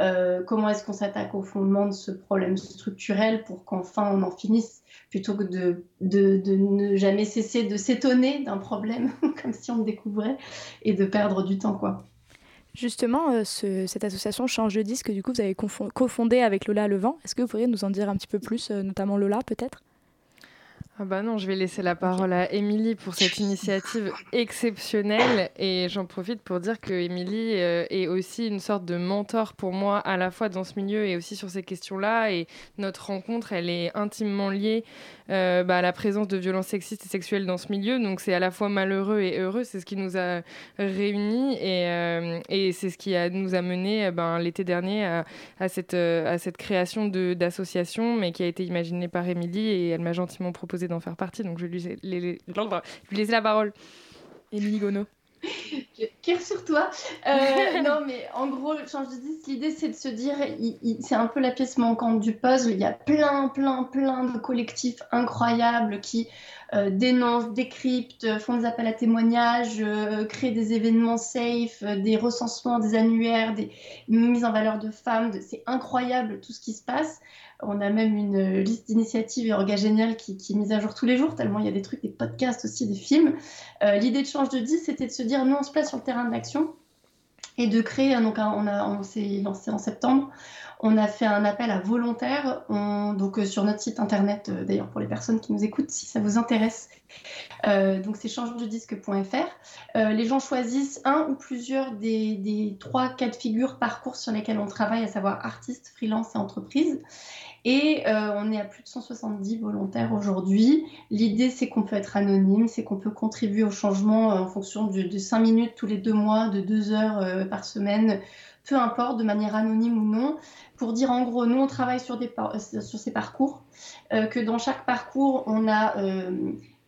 Euh, comment est-ce qu'on s'attaque au fondement de ce problème structurel pour qu'enfin on en finisse plutôt que de ne jamais cesser de s'étonner d'un problème comme si on le découvrait et de perdre du temps quoi. Justement, euh, cette association Change de disque, du coup, vous avez cofondé avec Lola Levent. Est-ce que vous pourriez nous en dire un petit peu plus, euh, notamment Lola, peut-être? Ah bah non, je vais laisser la parole à Émilie pour cette initiative exceptionnelle et j'en profite pour dire que Émilie euh, est aussi une sorte de mentor pour moi à la fois dans ce milieu et aussi sur ces questions-là et notre rencontre elle est intimement liée euh, bah, la présence de violences sexistes et sexuelles dans ce milieu donc c'est à la fois malheureux et heureux c'est ce qui nous a réunis et, euh, c'est ce qui nous a mené ben, l'été dernier à, cette, création d'association mais qui a été imaginée par Émilie et elle m'a gentiment proposé d'en faire partie, donc je lui, lui laisser la parole. Émilie Gonneau. Kire sur toi. Euh, non, mais en gros, change de disque, l'idée c'est de se dire, c'est un peu la pièce manquante du puzzle. Il y a plein, plein, plein de collectifs incroyables qui euh, dénoncent, décryptent, font des appels à témoignages, euh, créent des événements safe, des recensements, des annuaires, des mises en valeur de femmes. C'est incroyable tout ce qui se passe. On a même une liste d'initiatives et orgas géniales qui, est mise à jour tous les jours, tellement il y a des trucs, des podcasts aussi, des films. Euh, l'idée de Change de 10, c'était de se dire, nous, on se place sur le terrain de l'action et de créer, donc on, a, on s'est lancé en septembre, on a fait un appel à volontaires, donc euh, sur notre site internet, euh, d'ailleurs pour les personnes qui nous écoutent, si ça vous intéresse. donc c'est changejedisque.fr. les gens choisissent un ou plusieurs des, des trois cas de figure parcours sur lesquels on travaille, à savoir artistes, freelance et entreprise. Et euh, on est à plus de 170 volontaires aujourd'hui. L'idée, c'est qu'on peut être anonyme, c'est qu'on peut contribuer au changement euh, en fonction de, 5 minutes tous les deux mois, de 2 heures euh, par semaine, peu importe, de manière anonyme ou non, pour dire en gros, nous, on travaille sur, sur ces parcours, que dans chaque parcours, on a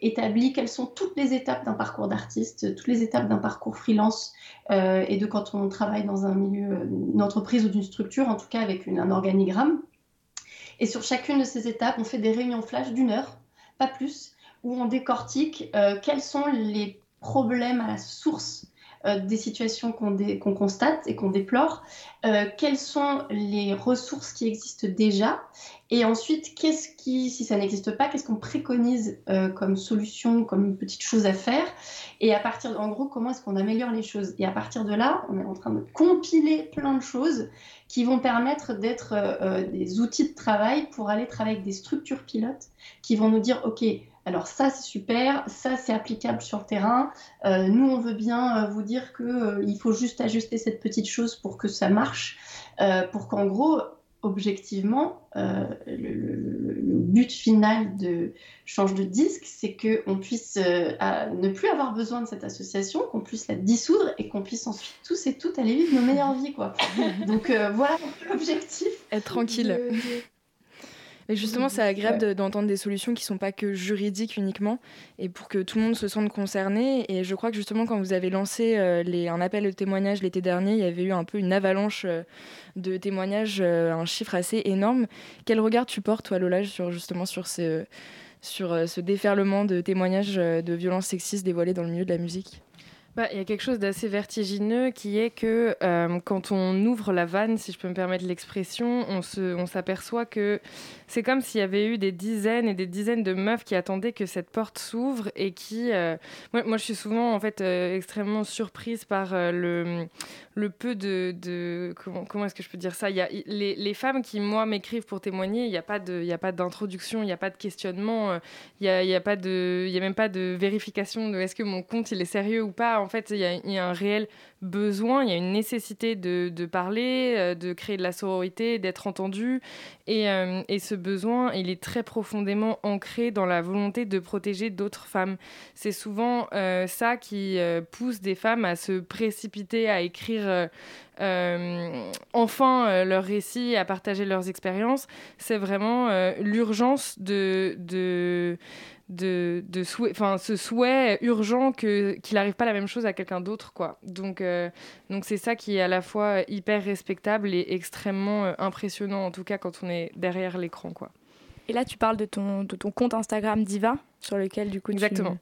établi quelles sont toutes les étapes d'un parcours d'artiste, toutes les étapes d'un parcours freelance et de quand on travaille dans un milieu, une entreprise ou d'une structure, en tout cas avec un organigramme. Et sur chacune de ces étapes, on fait des réunions flash d'une heure, pas plus, où on décortique euh, quels sont les problèmes à la source euh, des situations qu'on constate et qu'on déplore, euh, quelles sont les ressources qui existent déjà, et ensuite, qu'est-ce qui, si ça n'existe pas, qu'est-ce qu'on préconise comme solution, comme petite chose à faire, et à partir, en gros, comment est-ce qu'on améliore les choses. Et à partir de là, on est en train de compiler plein de choses qui vont permettre d'être euh, euh, des outils de travail pour aller travailler avec des structures pilotes qui vont nous dire, OK, alors ça c'est super, ça c'est applicable sur le terrain. Euh, nous on veut bien vous dire qu'il il faut juste ajuster cette petite chose pour que ça marche, pour qu'en gros objectivement, euh, le, but final de Change de disque, c'est qu'on puisse euh, ne plus avoir besoin de cette association, qu'on puisse la dissoudre et qu'on puisse ensuite tous et toutes aller vivre nos meilleures vies. Quoi. Donc euh, voilà l'objectif. Être tranquille. Mais justement, c'est agréable d'entendre des solutions qui ne sont pas que juridiques uniquement, et pour que tout le monde se sente concerné. Et je crois que justement, quand vous avez lancé euh, les, un appel de témoignage l'été dernier, il y avait eu un peu une avalanche euh, de témoignages, euh, un chiffre assez énorme. Quel regard tu portes, toi, Lola, sur, justement sur ce, sur ce déferlement de témoignages de violences sexistes dévoilés dans le milieu de la musique? Bah, il y a quelque chose d'assez vertigineux qui est que euh, quand on ouvre la vanne, si je peux me permettre l'expression, on, on s'aperçoit que c'est comme s'il y avait eu des dizaines et des dizaines de meufs qui attendaient que cette porte s'ouvre et qui... Euh, moi, moi, je suis souvent en fait euh, extrêmement surprise par le, peu de... comment, est-ce que je peux dire ça? Y a, les, femmes qui, moi, m'écrivent pour témoigner, il n'y a pas d'introduction, il n'y a pas de questionnement, il n'y a, y a, pas a même pas de vérification de est-ce que mon compte il est sérieux ou pas fait, il y, a un réel besoin, il y a une nécessité de, parler, euh, de créer de la sororité, d'être entendu. Euh, et, ce besoin, il est très profondément ancré dans la volonté de protéger d'autres femmes. C'est souvent euh, ça qui pousse des femmes à se précipiter, à écrire enfin leur récit, à partager leurs expériences. C'est vraiment l'urgence de de, de souhait, enfin ce souhait urgent que qu'il n'arrive pas la même chose à quelqu'un d'autre quoi. Donc euh, donc c'est ça qui est à la fois hyper respectable et extrêmement euh, impressionnant en tout cas quand on est derrière l'écran quoi. Et là tu parles de ton de ton compte Instagram Diva sur lequel du coup Exactement.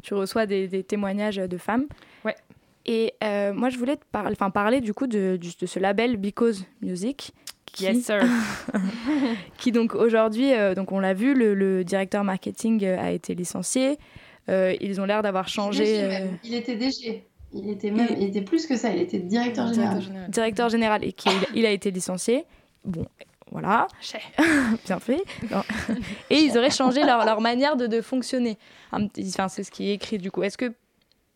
Tu, reçois des, des, témoignages de femmes. Ouais. Et euh, moi, je voulais te parler, enfin, parler du coup de, de, ce label Because Music, qui, yes, sir. qui donc aujourd'hui, euh, donc on l'a vu, le, directeur marketing euh, a été licencié. Euh, ils ont l'air d'avoir changé. Il était DG. Il était même, il... était plus que ça. Il était directeur général. Directeur général, et qui, il a été licencié. Bon, voilà. Bien fait. et ils auraient changé leur, leur manière de, de fonctionner. Enfin, c'est ce qui est écrit du coup. Est-ce que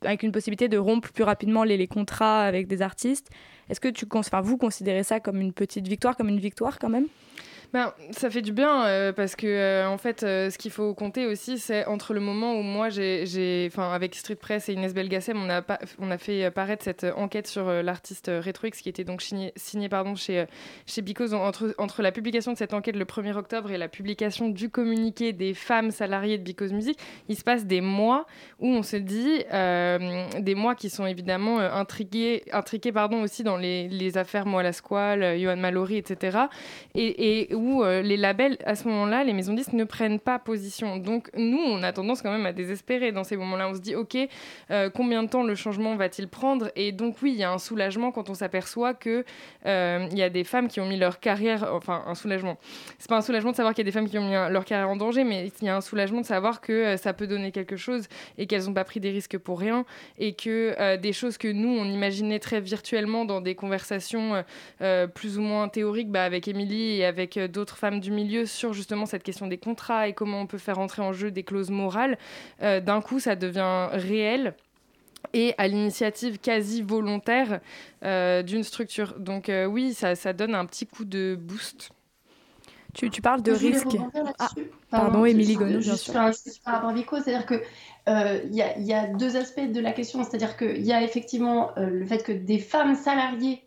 avec une possibilité de rompre plus rapidement les, contrats avec des artistes. Est-ce que tu, vous considérez ça comme une petite victoire, comme une victoire quand même? Ben, ça fait du bien euh, parce que euh, en fait, euh, ce qu'il faut compter aussi, c'est entre le moment où moi, j'ai, enfin, avec Street Press et Inès Belgacem, on a, on a fait paraître cette enquête sur l'artiste RetroX qui était donc signé, signé pardon, chez, chez Because. Entre, entre la publication de cette enquête le 1er octobre et la publication du communiqué des femmes salariées de Because Music, il se passe des mois où on se dit, des mois qui sont évidemment intrigués, intriqués pardon, aussi dans les, les affaires Moi la Squale, Johan Mallory, etc. Et, et euh, les labels, à ce moment-là, les maisons disques ne prennent pas position. Donc nous, on a tendance quand même à désespérer dans ces moments-là. On se dit, ok, euh, combien de temps le changement va-t-il prendre? Et donc oui, il y a un soulagement quand on s'aperçoit que euh, il y a des femmes qui ont mis leur carrière, enfin un soulagement. C'est pas un soulagement de savoir qu'il y a des femmes qui ont mis leur carrière en danger, mais il y a un soulagement de savoir que ça peut donner quelque chose et qu'elles n'ont pas pris des risques pour rien et que des choses que nous on imaginait très virtuellement dans des conversations plus ou moins théoriques bah, avec Émilie et avec d'autres femmes du milieu sur justement cette question des contrats et comment on peut faire entrer en jeu des clauses morales, euh, d'un coup, ça devient réel et à l'initiative quasi volontaire euh, d'une structure. Donc euh, oui, ça, ça, donne un petit coup de boost. Tu, tu parles de risque. Ah, pardon, Émilie Gonneau, bien sûr. Par rapport à Vico, c'est-à-dire que il y, y, a deux aspects de la question. C'est-à-dire qu'il y a effectivement le fait que des femmes salariées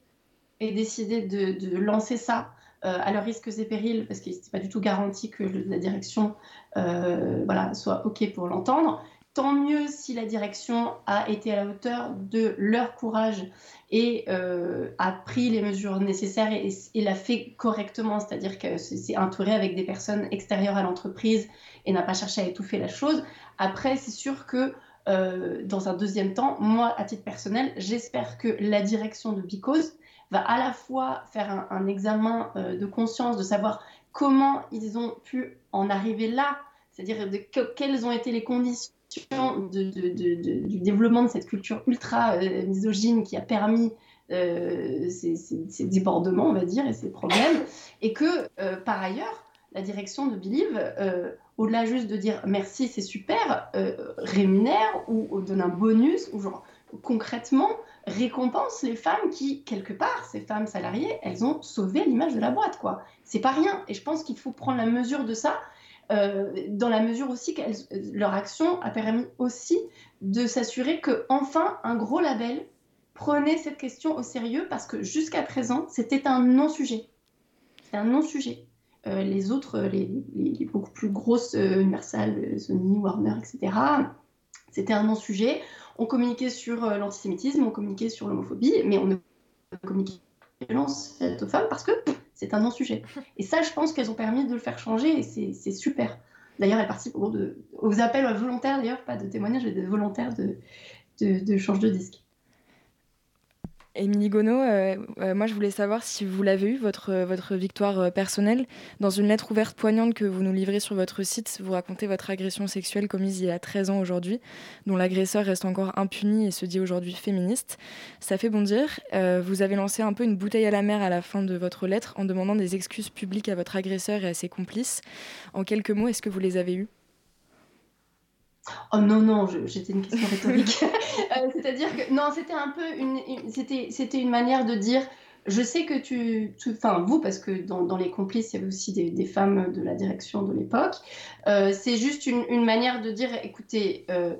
aient décidé de, de lancer ça euh, à leurs risques et périls, parce que ce pas du tout garanti que la direction euh, soit OK pour l'entendre. Tant mieux si la direction a été à la hauteur de leur courage et euh, a pris les mesures nécessaires et, l'a fait correctement, c'est-à-dire que c'est entouré avec des personnes extérieures à l'entreprise et n'a pas cherché à étouffer la chose. Après, c'est sûr que dans un deuxième temps, moi, à titre personnel, j'espère que la direction de Because va à la fois faire un, examen euh, de conscience, de savoir comment ils ont pu en arriver là, c'est-à-dire quelles ont été les conditions du développement de cette culture ultra euh, misogyne qui a permis euh, ces, débordements, on va dire, et ces problèmes, et que par ailleurs, la direction de Believe, au-delà juste de dire merci, c'est super, rémunère ou, donne un bonus, ou genre concrètement récompense les femmes qui, quelque part, ces femmes salariées, elles ont sauvé l'image de la boîte, quoi. C'est pas rien. Et je pense qu'il faut prendre la mesure de ça, euh, dans la mesure aussi que leur action a permis aussi de s'assurer que, enfin, un gros label prenait cette question au sérieux parce que jusqu'à présent, c'était un non-sujet. C'est un non-sujet. Euh, les autres, les, les, beaucoup plus grosses, euh, Universal, Sony, Warner, etc., c'était un non-sujet. On communiquait sur euh, l'antisémitisme, on communiquait sur l'homophobie, mais on ne communiquait pas violence faite aux femmes parce que c'est un non-sujet. Et ça, je pense qu'elles ont permis de le faire changer et c'est super. D'ailleurs, elles participent aux appels volontaires, d'ailleurs, pas de témoignages, mais de volontaires de change de disque. Émilie Gonneau, euh, euh, moi je voulais savoir si vous l'avez eu, votre, votre victoire euh, personnelle. Dans une lettre ouverte poignante que vous nous livrez sur votre site, vous racontez votre agression sexuelle commise il y a 13 ans aujourd'hui, dont l'agresseur reste encore impuni et se dit aujourd'hui féministe. Ça fait bondir. vous avez lancé un peu une bouteille à la mer à la fin de votre lettre en demandant des excuses publiques à votre agresseur et à ses complices. En quelques mots, est-ce que vous les avez eus Oh non, non, j'étais une question rhétorique. Euh, c'est-à-dire que, non, c'était un peu une, c'était, c'était une manière de dire, je sais que tu, enfin vous, parce que dans, les complices, il y avait aussi des, femmes de la direction de l'époque, euh, c'est juste une, manière de dire, écoutez, euh,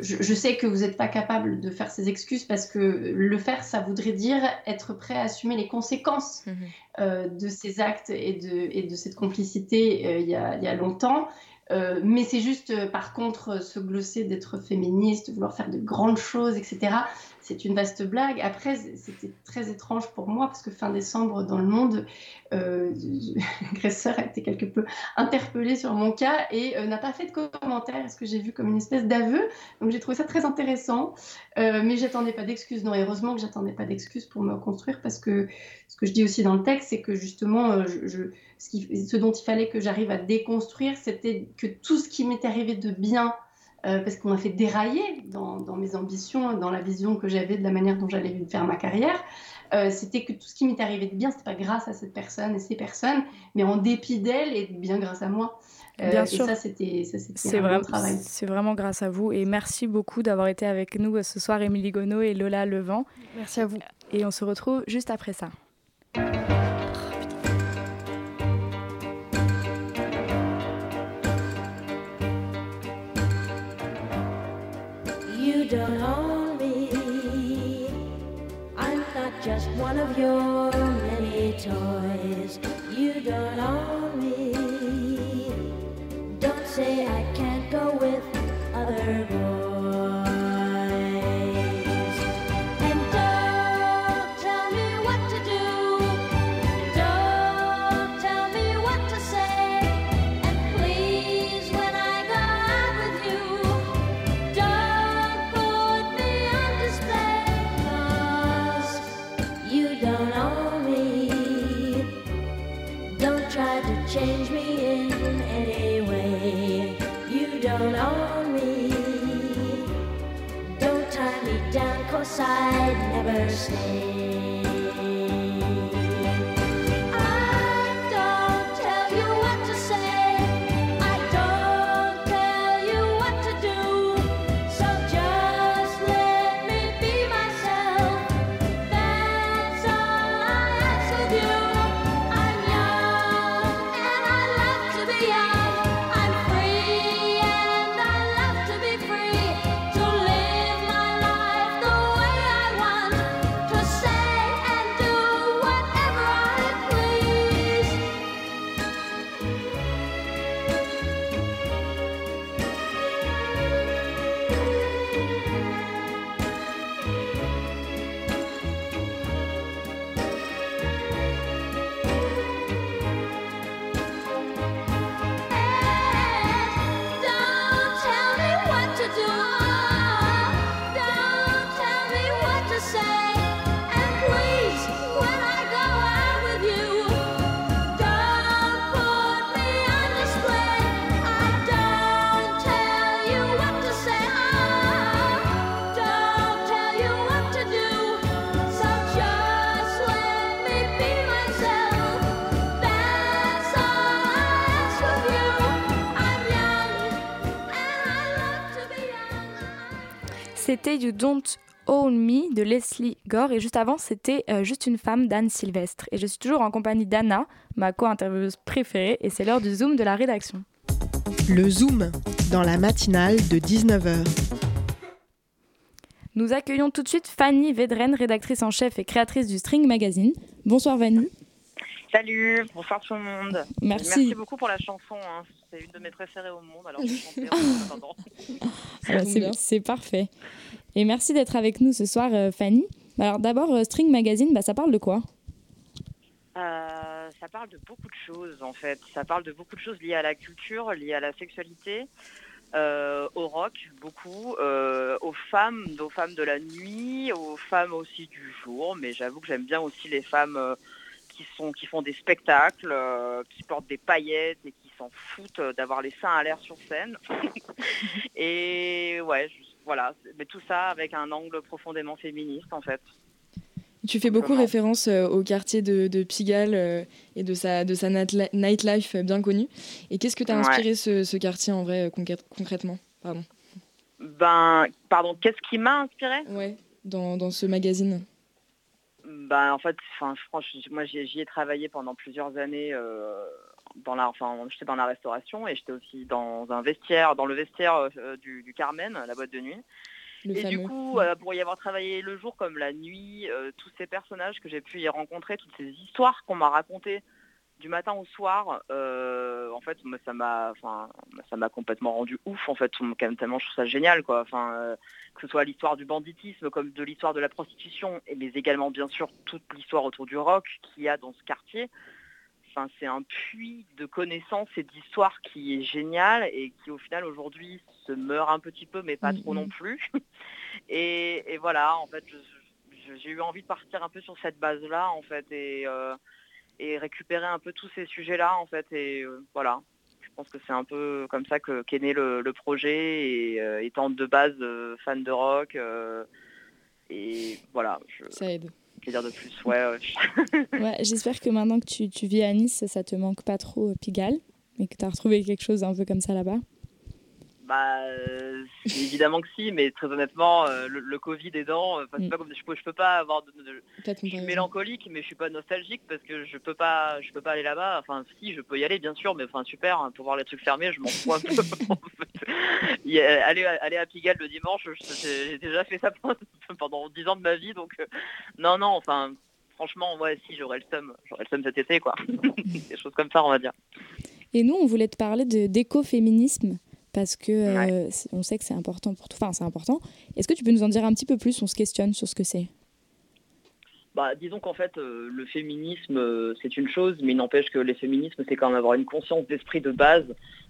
je, sais que vous n'êtes pas capable de faire ces excuses parce que le faire, ça voudrait dire être prêt à assumer les conséquences mmh de ces actes et de, et de cette complicité il y, a, il y a longtemps. Euh, mais c'est juste, euh, par contre, se glosser d'être féministe, vouloir faire de grandes choses, etc. C'est une vaste blague. Après, c'était très étrange pour moi parce que fin décembre, dans le monde, euh, l'agresseur a été quelque peu interpellé sur mon cas et euh, n'a pas fait de commentaire, ce que j'ai vu comme une espèce d'aveu. Donc j'ai trouvé ça très intéressant. mais j'attendais pas d'excuses. Non, heureusement que j'attendais pas d'excuses pour me reconstruire parce que ce que je dis aussi dans le texte, c'est que justement, je ce, dont il fallait que j'arrive à déconstruire, c'était que tout ce qui m'était arrivé de bien, euh, parce qu'on m'a fait dérailler dans, mes ambitions, dans la vision que j'avais de la manière dont j'allais faire ma carrière, euh, c'était que tout ce qui m'était arrivé de bien, c'était pas grâce à cette personne et ces personnes, mais en dépit d'elle et bien grâce à moi. Euh, bien sûr. Et ça, c'était un vrai, travail. C'est vraiment grâce à vous. Et merci beaucoup d'avoir été avec nous ce soir, Émilie Gonneau et Lola Levent. Merci à vous. Et on se retrouve juste après ça. One of your many toys. You don't own side never stay. C'était You Don't Own Me de Leslie Gore et juste avant c'était euh, Juste une femme d'Anne Sylvestre. Et je suis toujours en compagnie d'Anna, ma co-intervieweuse préférée et c'est l'heure du Zoom de la rédaction. Le Zoom, dans la matinale de 19h. Nous accueillons tout de suite Fanny Vedren, rédactrice en chef et créatrice du String Magazine. Bonsoir Fanny. Salut, bonsoir tout le monde. Merci. Merci beaucoup pour la chanson. hein. C'est une de mes préférées au monde. Alors. Ah bah, c'est- parfait. Et merci d'être avec nous ce soir euh, Fanny. Alors d'abord euh, String Magazine, bah, ça parle de quoi? Euh, ça parle de beaucoup de choses en fait. Ça parle de beaucoup de choses liées à la culture, liées à la sexualité, euh, au rock beaucoup, euh, aux femmes, aux femmes de la nuit, aux femmes aussi du jour. Mais j'avoue que j'aime bien aussi les femmes qui sont qui font des spectacles, euh, qui portent des paillettes et qui s'en foutent euh, d'avoir les seins à l'air sur scène. et ouais, je- voilà. Mais tout ça avec un angle profondément féministe en fait. Tu fais beaucoup Comment référence euh, au quartier de, de Pigalle euh, et de sa, de sa nightli- nightlife bien connue. Et qu'est-ce que t'a Ouais. inspiré ce, ce quartier en vrai, concrè- concrètement? Pardon. Ben, pardon, qu'est-ce qui m'a inspiré? Ouais, dans, dans ce magazine. Ben, en fait, enfin, moi, j'y ai travaillé pendant plusieurs années. euh, dans la, enfin, j'étais dans la restauration et j'étais aussi dans un vestiaire, dans le vestiaire euh, du, du Carmen, la boîte de nuit. Le et du coup, euh, pour y avoir travaillé le jour comme la nuit, tous ces personnages que j'ai pu y rencontrer, toutes ces histoires qu'on m'a racontées du matin au soir, euh, en fait, ça m'a, enfin, ça m'a complètement rendu ouf. En fait, quand même tellement je trouve ça génial, quoi. Enfin, euh, que ce soit l'histoire du banditisme, comme de l'histoire de la prostitution, mais également bien sûr toute l'histoire autour du rock qu'il y a dans ce quartier. Enfin, c'est un puits de connaissances et d'histoires qui est génial et qui au final aujourd'hui se meurt un petit peu, mais pas trop non plus. Et, et voilà, en fait, j'ai eu envie de partir un peu sur cette base-là, en fait, et, euh, et récupérer un peu tous ces sujets-là, en fait, et euh, voilà. Je pense que c'est un peu comme ça que qu'est né le, le projet, et euh, étant de base euh, fan de rock, et voilà, je Ça aide. que dire de plus, ouais. ouais. Ouais, J'espère que maintenant que tu, tu vis à Nice, ça te manque pas trop Pigalle et que tu as retrouvé quelque chose un peu comme ça là-bas. Bah, euh, évidemment que si, mais très honnêtement, euh, le, le Covid aidant, euh, enfin, pas comme je peux, je peux pas avoir de, je suis mélancolique, mais je suis pas nostalgique parce que je peux pas, je peux pas aller là-bas. Enfin, si, je peux y aller, bien sûr, mais enfin super, hein, pour voir les trucs fermés, je m'en fous un peu. en fait. Y a- aller, à- aller à Pigalle le dimanche, j'ai déjà fait ça pendant- pendant 10 ans de ma vie, donc euh, non, non, enfin, franchement, ouais, si, j'aurais le seum, j'aurais le seum cet été, quoi. Des choses comme ça, on va dire. Et nous, on voulait te parler de- d'écoféminisme parce que euh, on sait que c'est important pour toi. Enfin, c'est important. Est-ce que tu peux nous en dire un petit peu plus On se questionne sur ce que c'est? Bah, disons qu'en fait, euh, le féminisme, euh, c'est une chose, mais il n'empêche que les féminismes, c'est quand même avoir une conscience d'esprit de base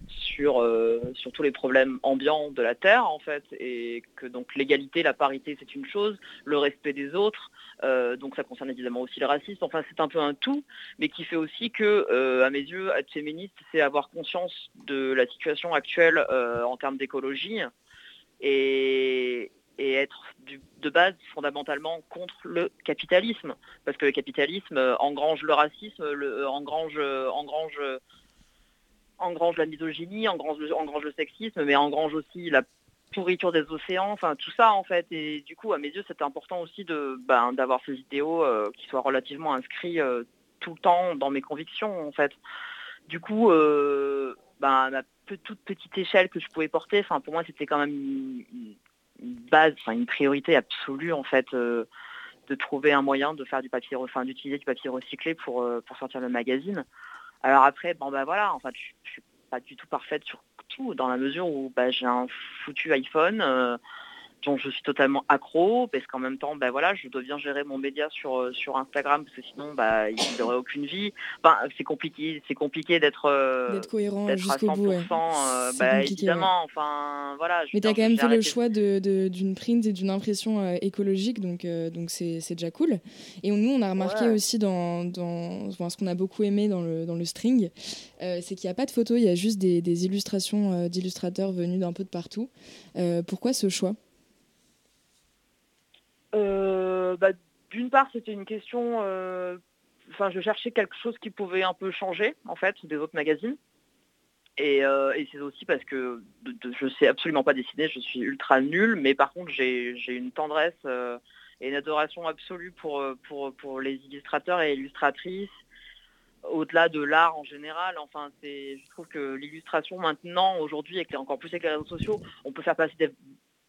sur, sur tous les problèmes ambiants de la Terre, en fait, et que donc l'égalité, la parité, c'est une chose, le respect des autres, euh, donc ça concerne évidemment aussi le racisme, enfin, c'est un peu un tout, mais qui fait aussi que, euh, à mes yeux, être féministe, c'est avoir conscience de la situation actuelle euh, en termes d'écologie, et, être de base fondamentalement contre le capitalisme. Parce que le capitalisme engrange le racisme, engrange, engrange, la misogynie, engrange le sexisme, mais engrange aussi la pourriture des océans, enfin tout ça en fait. Et du coup, à mes yeux, c'est important aussi de ben, d'avoir ces idéaux euh, qui soient relativement inscrits euh, tout le temps dans mes convictions en fait. Du coup, euh, ben, à toute petite échelle que je pouvais porter, enfin pour moi, c'était quand même une, base, une priorité absolue en fait. de trouver un moyen de faire du papier, enfin d'utiliser du papier recyclé pour, pour sortir le magazine. Alors après, bon bah voilà, en fait, je, je suis pas du tout parfaite sur dans la mesure où bah, j'ai un foutu iPhone euh, dont je suis totalement accro, parce qu'en même temps, bah voilà, je dois bien gérer mon média sur, euh, sur Instagram, parce que sinon, bah, il n'aurait aucune vie. Enfin, c'est compliqué, c'est compliqué d'être euh, D'être cohérent jusqu'au 100%, bout. ouais. euh, bah, évidemment, enfin, voilà. je Mais veux tu as dire, quand même fait le choix de- d'une print et d'une impression euh, écologique, donc donc c'est déjà cool. Et nous, on a remarqué Ouais. aussi dans, dans enfin, ce qu'on a beaucoup aimé dans le, dans le string, c'est qu'il n'y a pas de photos, il y a juste des, des illustrations d'illustrateurs venus d'un peu de partout. Pourquoi ce choix? Bah, D'une part, c'était une question. euh, Enfin, je cherchais quelque chose qui pouvait un peu changer, en fait, des autres magazines. Et, c'est aussi parce que je ne sais absolument pas dessiner, je suis ultra nulle, mais par contre j'ai une tendresse et une adoration absolue pour, pour, pour les illustrateurs et illustratrices au-delà de l'art en général. Enfin, je trouve que l'illustration maintenant, aujourd'hui, avec encore plus avec les réseaux sociaux, on peut faire passer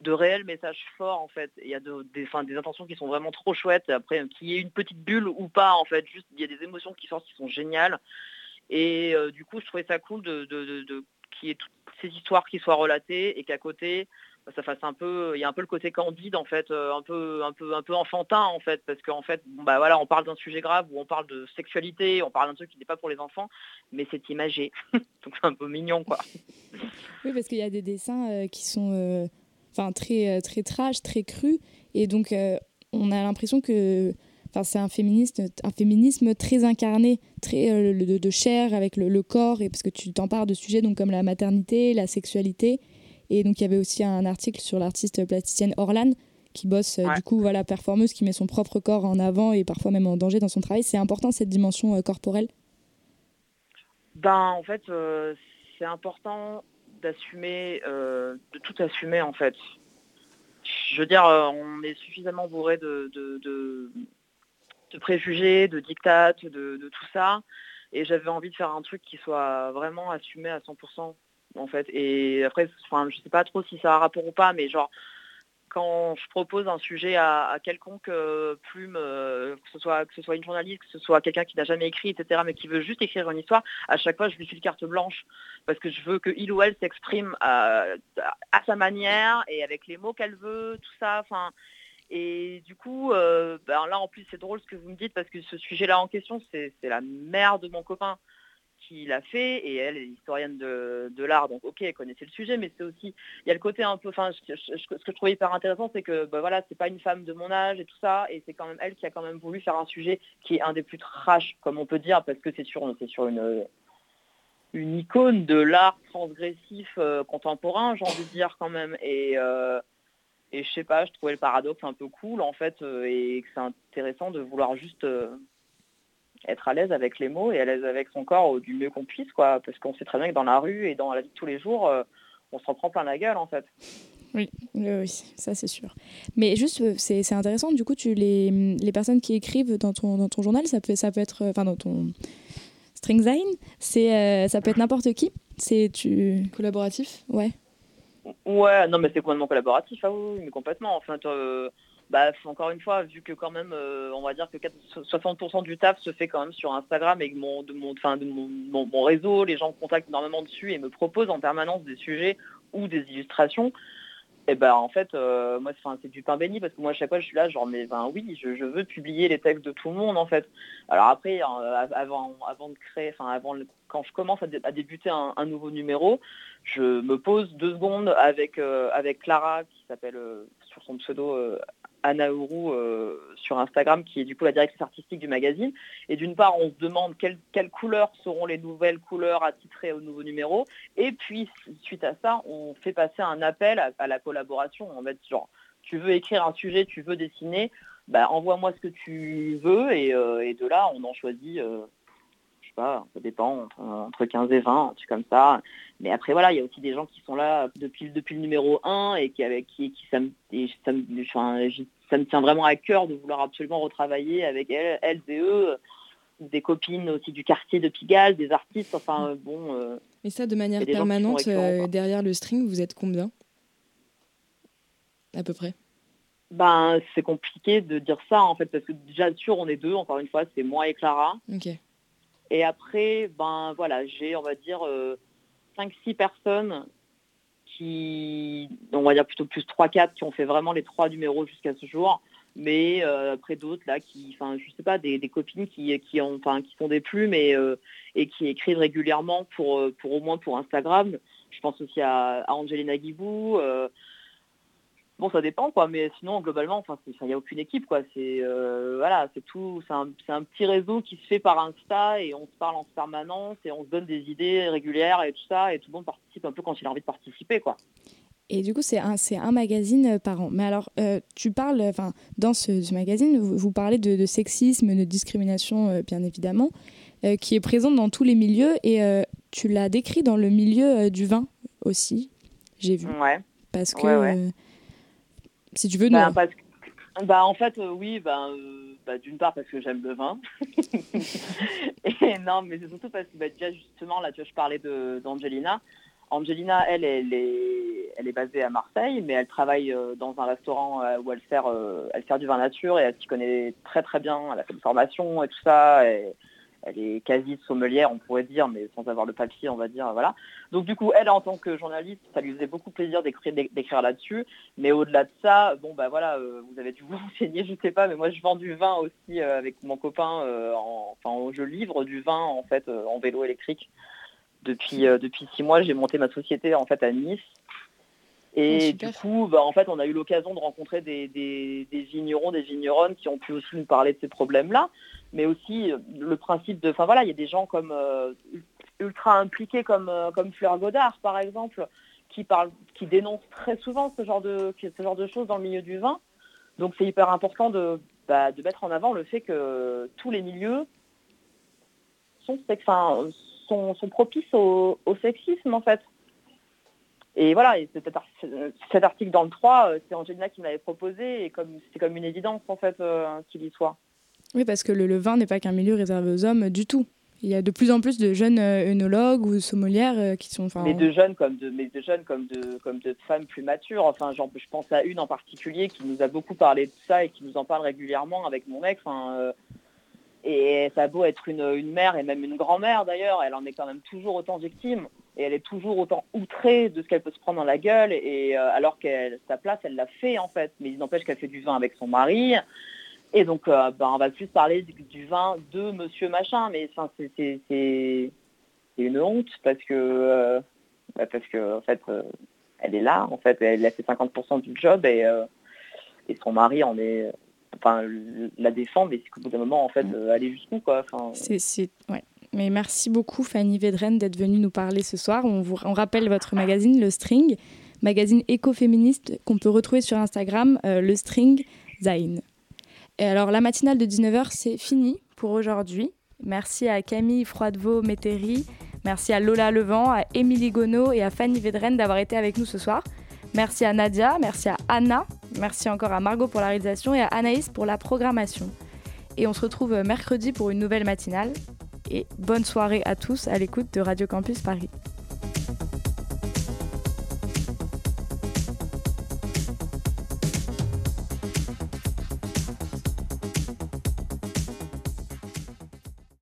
de réels messages forts en fait. Il y a des, intentions qui sont vraiment trop chouettes. Après, qu'il y ait une petite bulle ou pas, en fait, juste il y a des émotions qui sortent qui sont géniales. Et euh, du coup, je trouvais ça cool de, de qu'il y ait toutes ces histoires qui soient relatées et qu'à côté, ça fasse un peu, il y a un peu le côté candide en fait, euh, un peu, un peu, un peu enfantin en fait, parce qu'en fait, bah voilà, on parle d'un sujet grave où on parle de sexualité, on parle d'un truc qui n'est pas pour les enfants, mais c'est imagé, donc c'est un peu mignon quoi. Oui, parce qu'il y a des dessins euh, qui sont, enfin très, très trash, très crus, et donc on a l'impression que Enfin, c'est un, féministe, un féminisme très incarné, très de, chair avec le, le, corps, et parce que tu t'empares de sujets donc, comme la maternité, la sexualité, et donc, il y avait aussi un article sur l'artiste plasticienne Orlan, qui bosse, euh, du coup, voilà, performeuse, qui met son propre corps en avant et parfois même en danger dans son travail. C'est important, cette dimension euh, corporelle? Ben, en fait, euh, c'est important d'assumer, de tout assumer, en fait. Je veux dire, on est suffisamment bourré de, préjugés, de dictates, de, de tout ça. Et j'avais envie de faire un truc qui soit vraiment assumé à 100% en fait. Et après, enfin, je sais pas trop si ça a rapport ou pas, mais genre quand je propose un sujet à, quelconque euh, plume, euh, que, ce soit, que ce soit une journaliste, que ce soit quelqu'un qui n'a jamais écrit, etc., mais qui veut juste écrire une histoire, à chaque fois, je lui file carte blanche parce que je veux que il ou elle s'exprime à, sa manière et avec les mots qu'elle veut, tout ça. Et du coup, euh, ben là, en plus, c'est drôle ce que vous me dites parce que ce sujet-là en question, c'est la mère de mon copain l'a fait et elle est historienne de, l'art, donc ok, elle connaissait le sujet, mais c'est aussi, il y a le côté un peu, enfin, ce que je trouvais hyper intéressant, c'est que bah, voilà, c'est pas une femme de mon âge et tout ça, et c'est quand même elle qui a quand même voulu faire un sujet qui est un des plus trash, comme on peut dire, parce que c'est sur, c'est sur une une icône de l'art transgressif euh, contemporain, j'ai envie de dire quand même. Et, euh, et je sais pas, je trouvais le paradoxe un peu cool en fait, euh, et que c'est intéressant de vouloir juste être à l'aise avec les mots et à l'aise avec son corps du mieux qu'on puisse, quoi. Parce qu'on sait très bien que dans la rue et dans la vie de tous les jours, euh, on s'en prend plein la gueule, en fait. Oui, oui, ça c'est sûr. Mais juste, euh, c'est intéressant, du coup, tu, les, les personnes qui écrivent dans ton, dans ton journal, ça peut, ça peut être, enfin dans ton Stringzine, c'est euh, ça peut être n'importe qui. C'est tu collaboratif, ouais. Ouais, non mais c'est complètement collaboratif, ah oui, mais complètement. Enfin, bah, encore une fois, vu que quand même, euh, on va dire que 60% du taf se fait quand même sur Instagram et que mon, de, mon, de mon, mon, réseau, les gens contactent énormément dessus et me proposent en permanence des sujets ou des illustrations, et ben en fait, euh, moi c'est du pain béni parce que moi à chaque fois je suis là genre mais ben oui, je, veux publier les textes de tout le monde en fait. Alors après, euh, avant, avant de créer, enfin avant quand je commence à, débuter un, nouveau numéro, je me pose deux secondes avec avec Clara qui s'appelle sur son pseudo Anna euh, sur Instagram, qui est du coup la directrice artistique du magazine. Et d'une part, on se demande quelles, couleurs seront les nouvelles couleurs attitrées au nouveau numéro. Et puis, suite à ça, on fait passer un appel à, la collaboration. En fait, genre, tu veux écrire un sujet, tu veux dessiner, bah, envoie-moi ce que tu veux. Et, euh, de là, on en choisit, euh, sais pas, ça dépend, entre, 15 et 20, un truc comme ça. Mais après, voilà, il y a aussi des gens qui sont là depuis, depuis le numéro 1 et qui, avec, qui, qui ça, me, ça, me, tient vraiment à cœur de vouloir absolument retravailler avec elles, elles et eux, des copines aussi du quartier de Pigalle, des artistes, enfin euh, bon. Euh, et ça, de manière permanente, euh, derrière le string, vous êtes combien? À peu près ben, c'est compliqué de dire ça en fait parce que déjà sûr on est deux encore une fois c'est moi et Clara et après ben voilà j'ai on va dire 5-6 personnes qui, on va dire plutôt plus 3-4 qui ont fait vraiment les trois numéros jusqu'à ce jour. Mais euh, après d'autres là qui, enfin je sais pas, des, copines qui, qui ont, enfin qui font des plumes et, euh, et qui écrivent régulièrement pour, euh, pour au moins pour Instagram. Je pense aussi à, à Angelina Guibou, Bon, ça dépend, quoi, mais sinon, globalement, enfin, il n'y a aucune équipe, quoi. C'est euh, voilà, c'est tout, c'est un, petit réseau qui se fait par Insta et on se parle en permanence et on se donne des idées régulières et tout ça, et tout le monde participe un peu quand il a envie de participer, quoi. Et du coup, c'est un, c'est un magazine euh, par an. Mais alors, euh, tu parles, enfin, dans ce, magazine, vous, parlez de, sexisme, de discrimination, bien évidemment. qui est présente dans tous les milieux et tu l'as décrit dans le milieu du vin aussi, j'ai vu. Ouais. Parce que, si tu veux, nous... Bah, bah, en fait, oui, bah, bah, d'une part parce que j'aime le vin. et non, mais c'est surtout parce que bah, déjà, justement, là, tu vois, je parlais d'Angelina. Angelina, elle, elle est, elle est basée à Marseille, mais elle travaille euh, dans un restaurant euh, où elle sert, euh, elle sert du vin nature et elle s'y connaît très très bien. Elle a fait une formation et tout ça. Et elle est quasi sommelière, on pourrait dire, mais sans avoir le papier, on va dire, voilà. Donc du coup, elle, en tant que journaliste, ça lui faisait beaucoup plaisir d'écrire là-dessus. Mais au-delà de ça, bon bah voilà, vous avez dû vous renseigner, je sais pas, mais moi je vends du vin aussi avec mon copain. enfin, je livre du vin en fait en vélo électrique. Depuis, euh, depuis six mois, j'ai monté ma société en fait à Nice. Et du coup, bah, en fait, on a eu l'occasion de rencontrer des, des, vignerons, des vigneronnes qui ont pu aussi nous parler de ces problèmes-là, mais aussi euh, le principe de, enfin voilà, il y a des gens comme euh, ultra impliqués comme comme Fleur Godard, par exemple, qui parlent, qui dénoncent très souvent ce genre de ce genre de choses dans le milieu du vin. Donc c'est hyper important de, bah, de mettre en avant le fait que tous les milieux sont, enfin, sont, propices au, sexisme en fait. Et voilà, et cet, article dans le 3, euh, c'est Angelina qui me l'avait proposé et comme c'est comme une évidence en fait euh, qu'il y soit. Oui, parce que le, vin n'est pas qu'un milieu réservé aux hommes du tout. Il y a de plus en plus de jeunes euh, œnologues ou sommelières qui sont. Mais de jeunes comme de, mais de jeunes comme de, comme de femmes plus matures. Enfin, genre, je pense à une en particulier qui nous a beaucoup parlé de ça et qui nous en parle régulièrement avec mon mec. Enfin, et ça a beau être une, mère et même une grand-mère d'ailleurs, elle en est quand même toujours autant victime. Et elle est toujours autant outrée de ce qu'elle peut se prendre dans la gueule. Et euh, alors qu'elle sa place, elle l'a fait en fait. Mais il n'empêche qu'elle fait du vin avec son mari. Et donc, euh, ben, on va plus parler du, vin de Monsieur Machin. Mais c'est une honte parce que euh, bah, parce que en fait, elle est là. En fait, elle a fait 50% du job et, et son mari en est enfin, la défendre, mais qu'au bout d'un moment, en fait, mm. euh, aller jusqu'où, quoi. C'est, ouais. Mais merci beaucoup, Fanny Vedren, d'être venue nous parler ce soir. On, vous, on rappelle votre magazine, Le String, magazine écoféministe qu'on peut retrouver sur Instagram, euh, Le String Zain. Et alors, la matinale de 19h, c'est fini pour aujourd'hui. Merci à Camille Froidevaux-Métairie, merci à Lola Levent, à Émilie Gonneau et à Fanny Vedren d'avoir été avec nous ce soir. Merci à Nadia, merci à Anna, merci encore à Margot pour la réalisation et à Anaïs pour la programmation. Et on se retrouve mercredi pour une nouvelle matinale. Et bonne soirée à tous à l'écoute de Radio Campus Paris.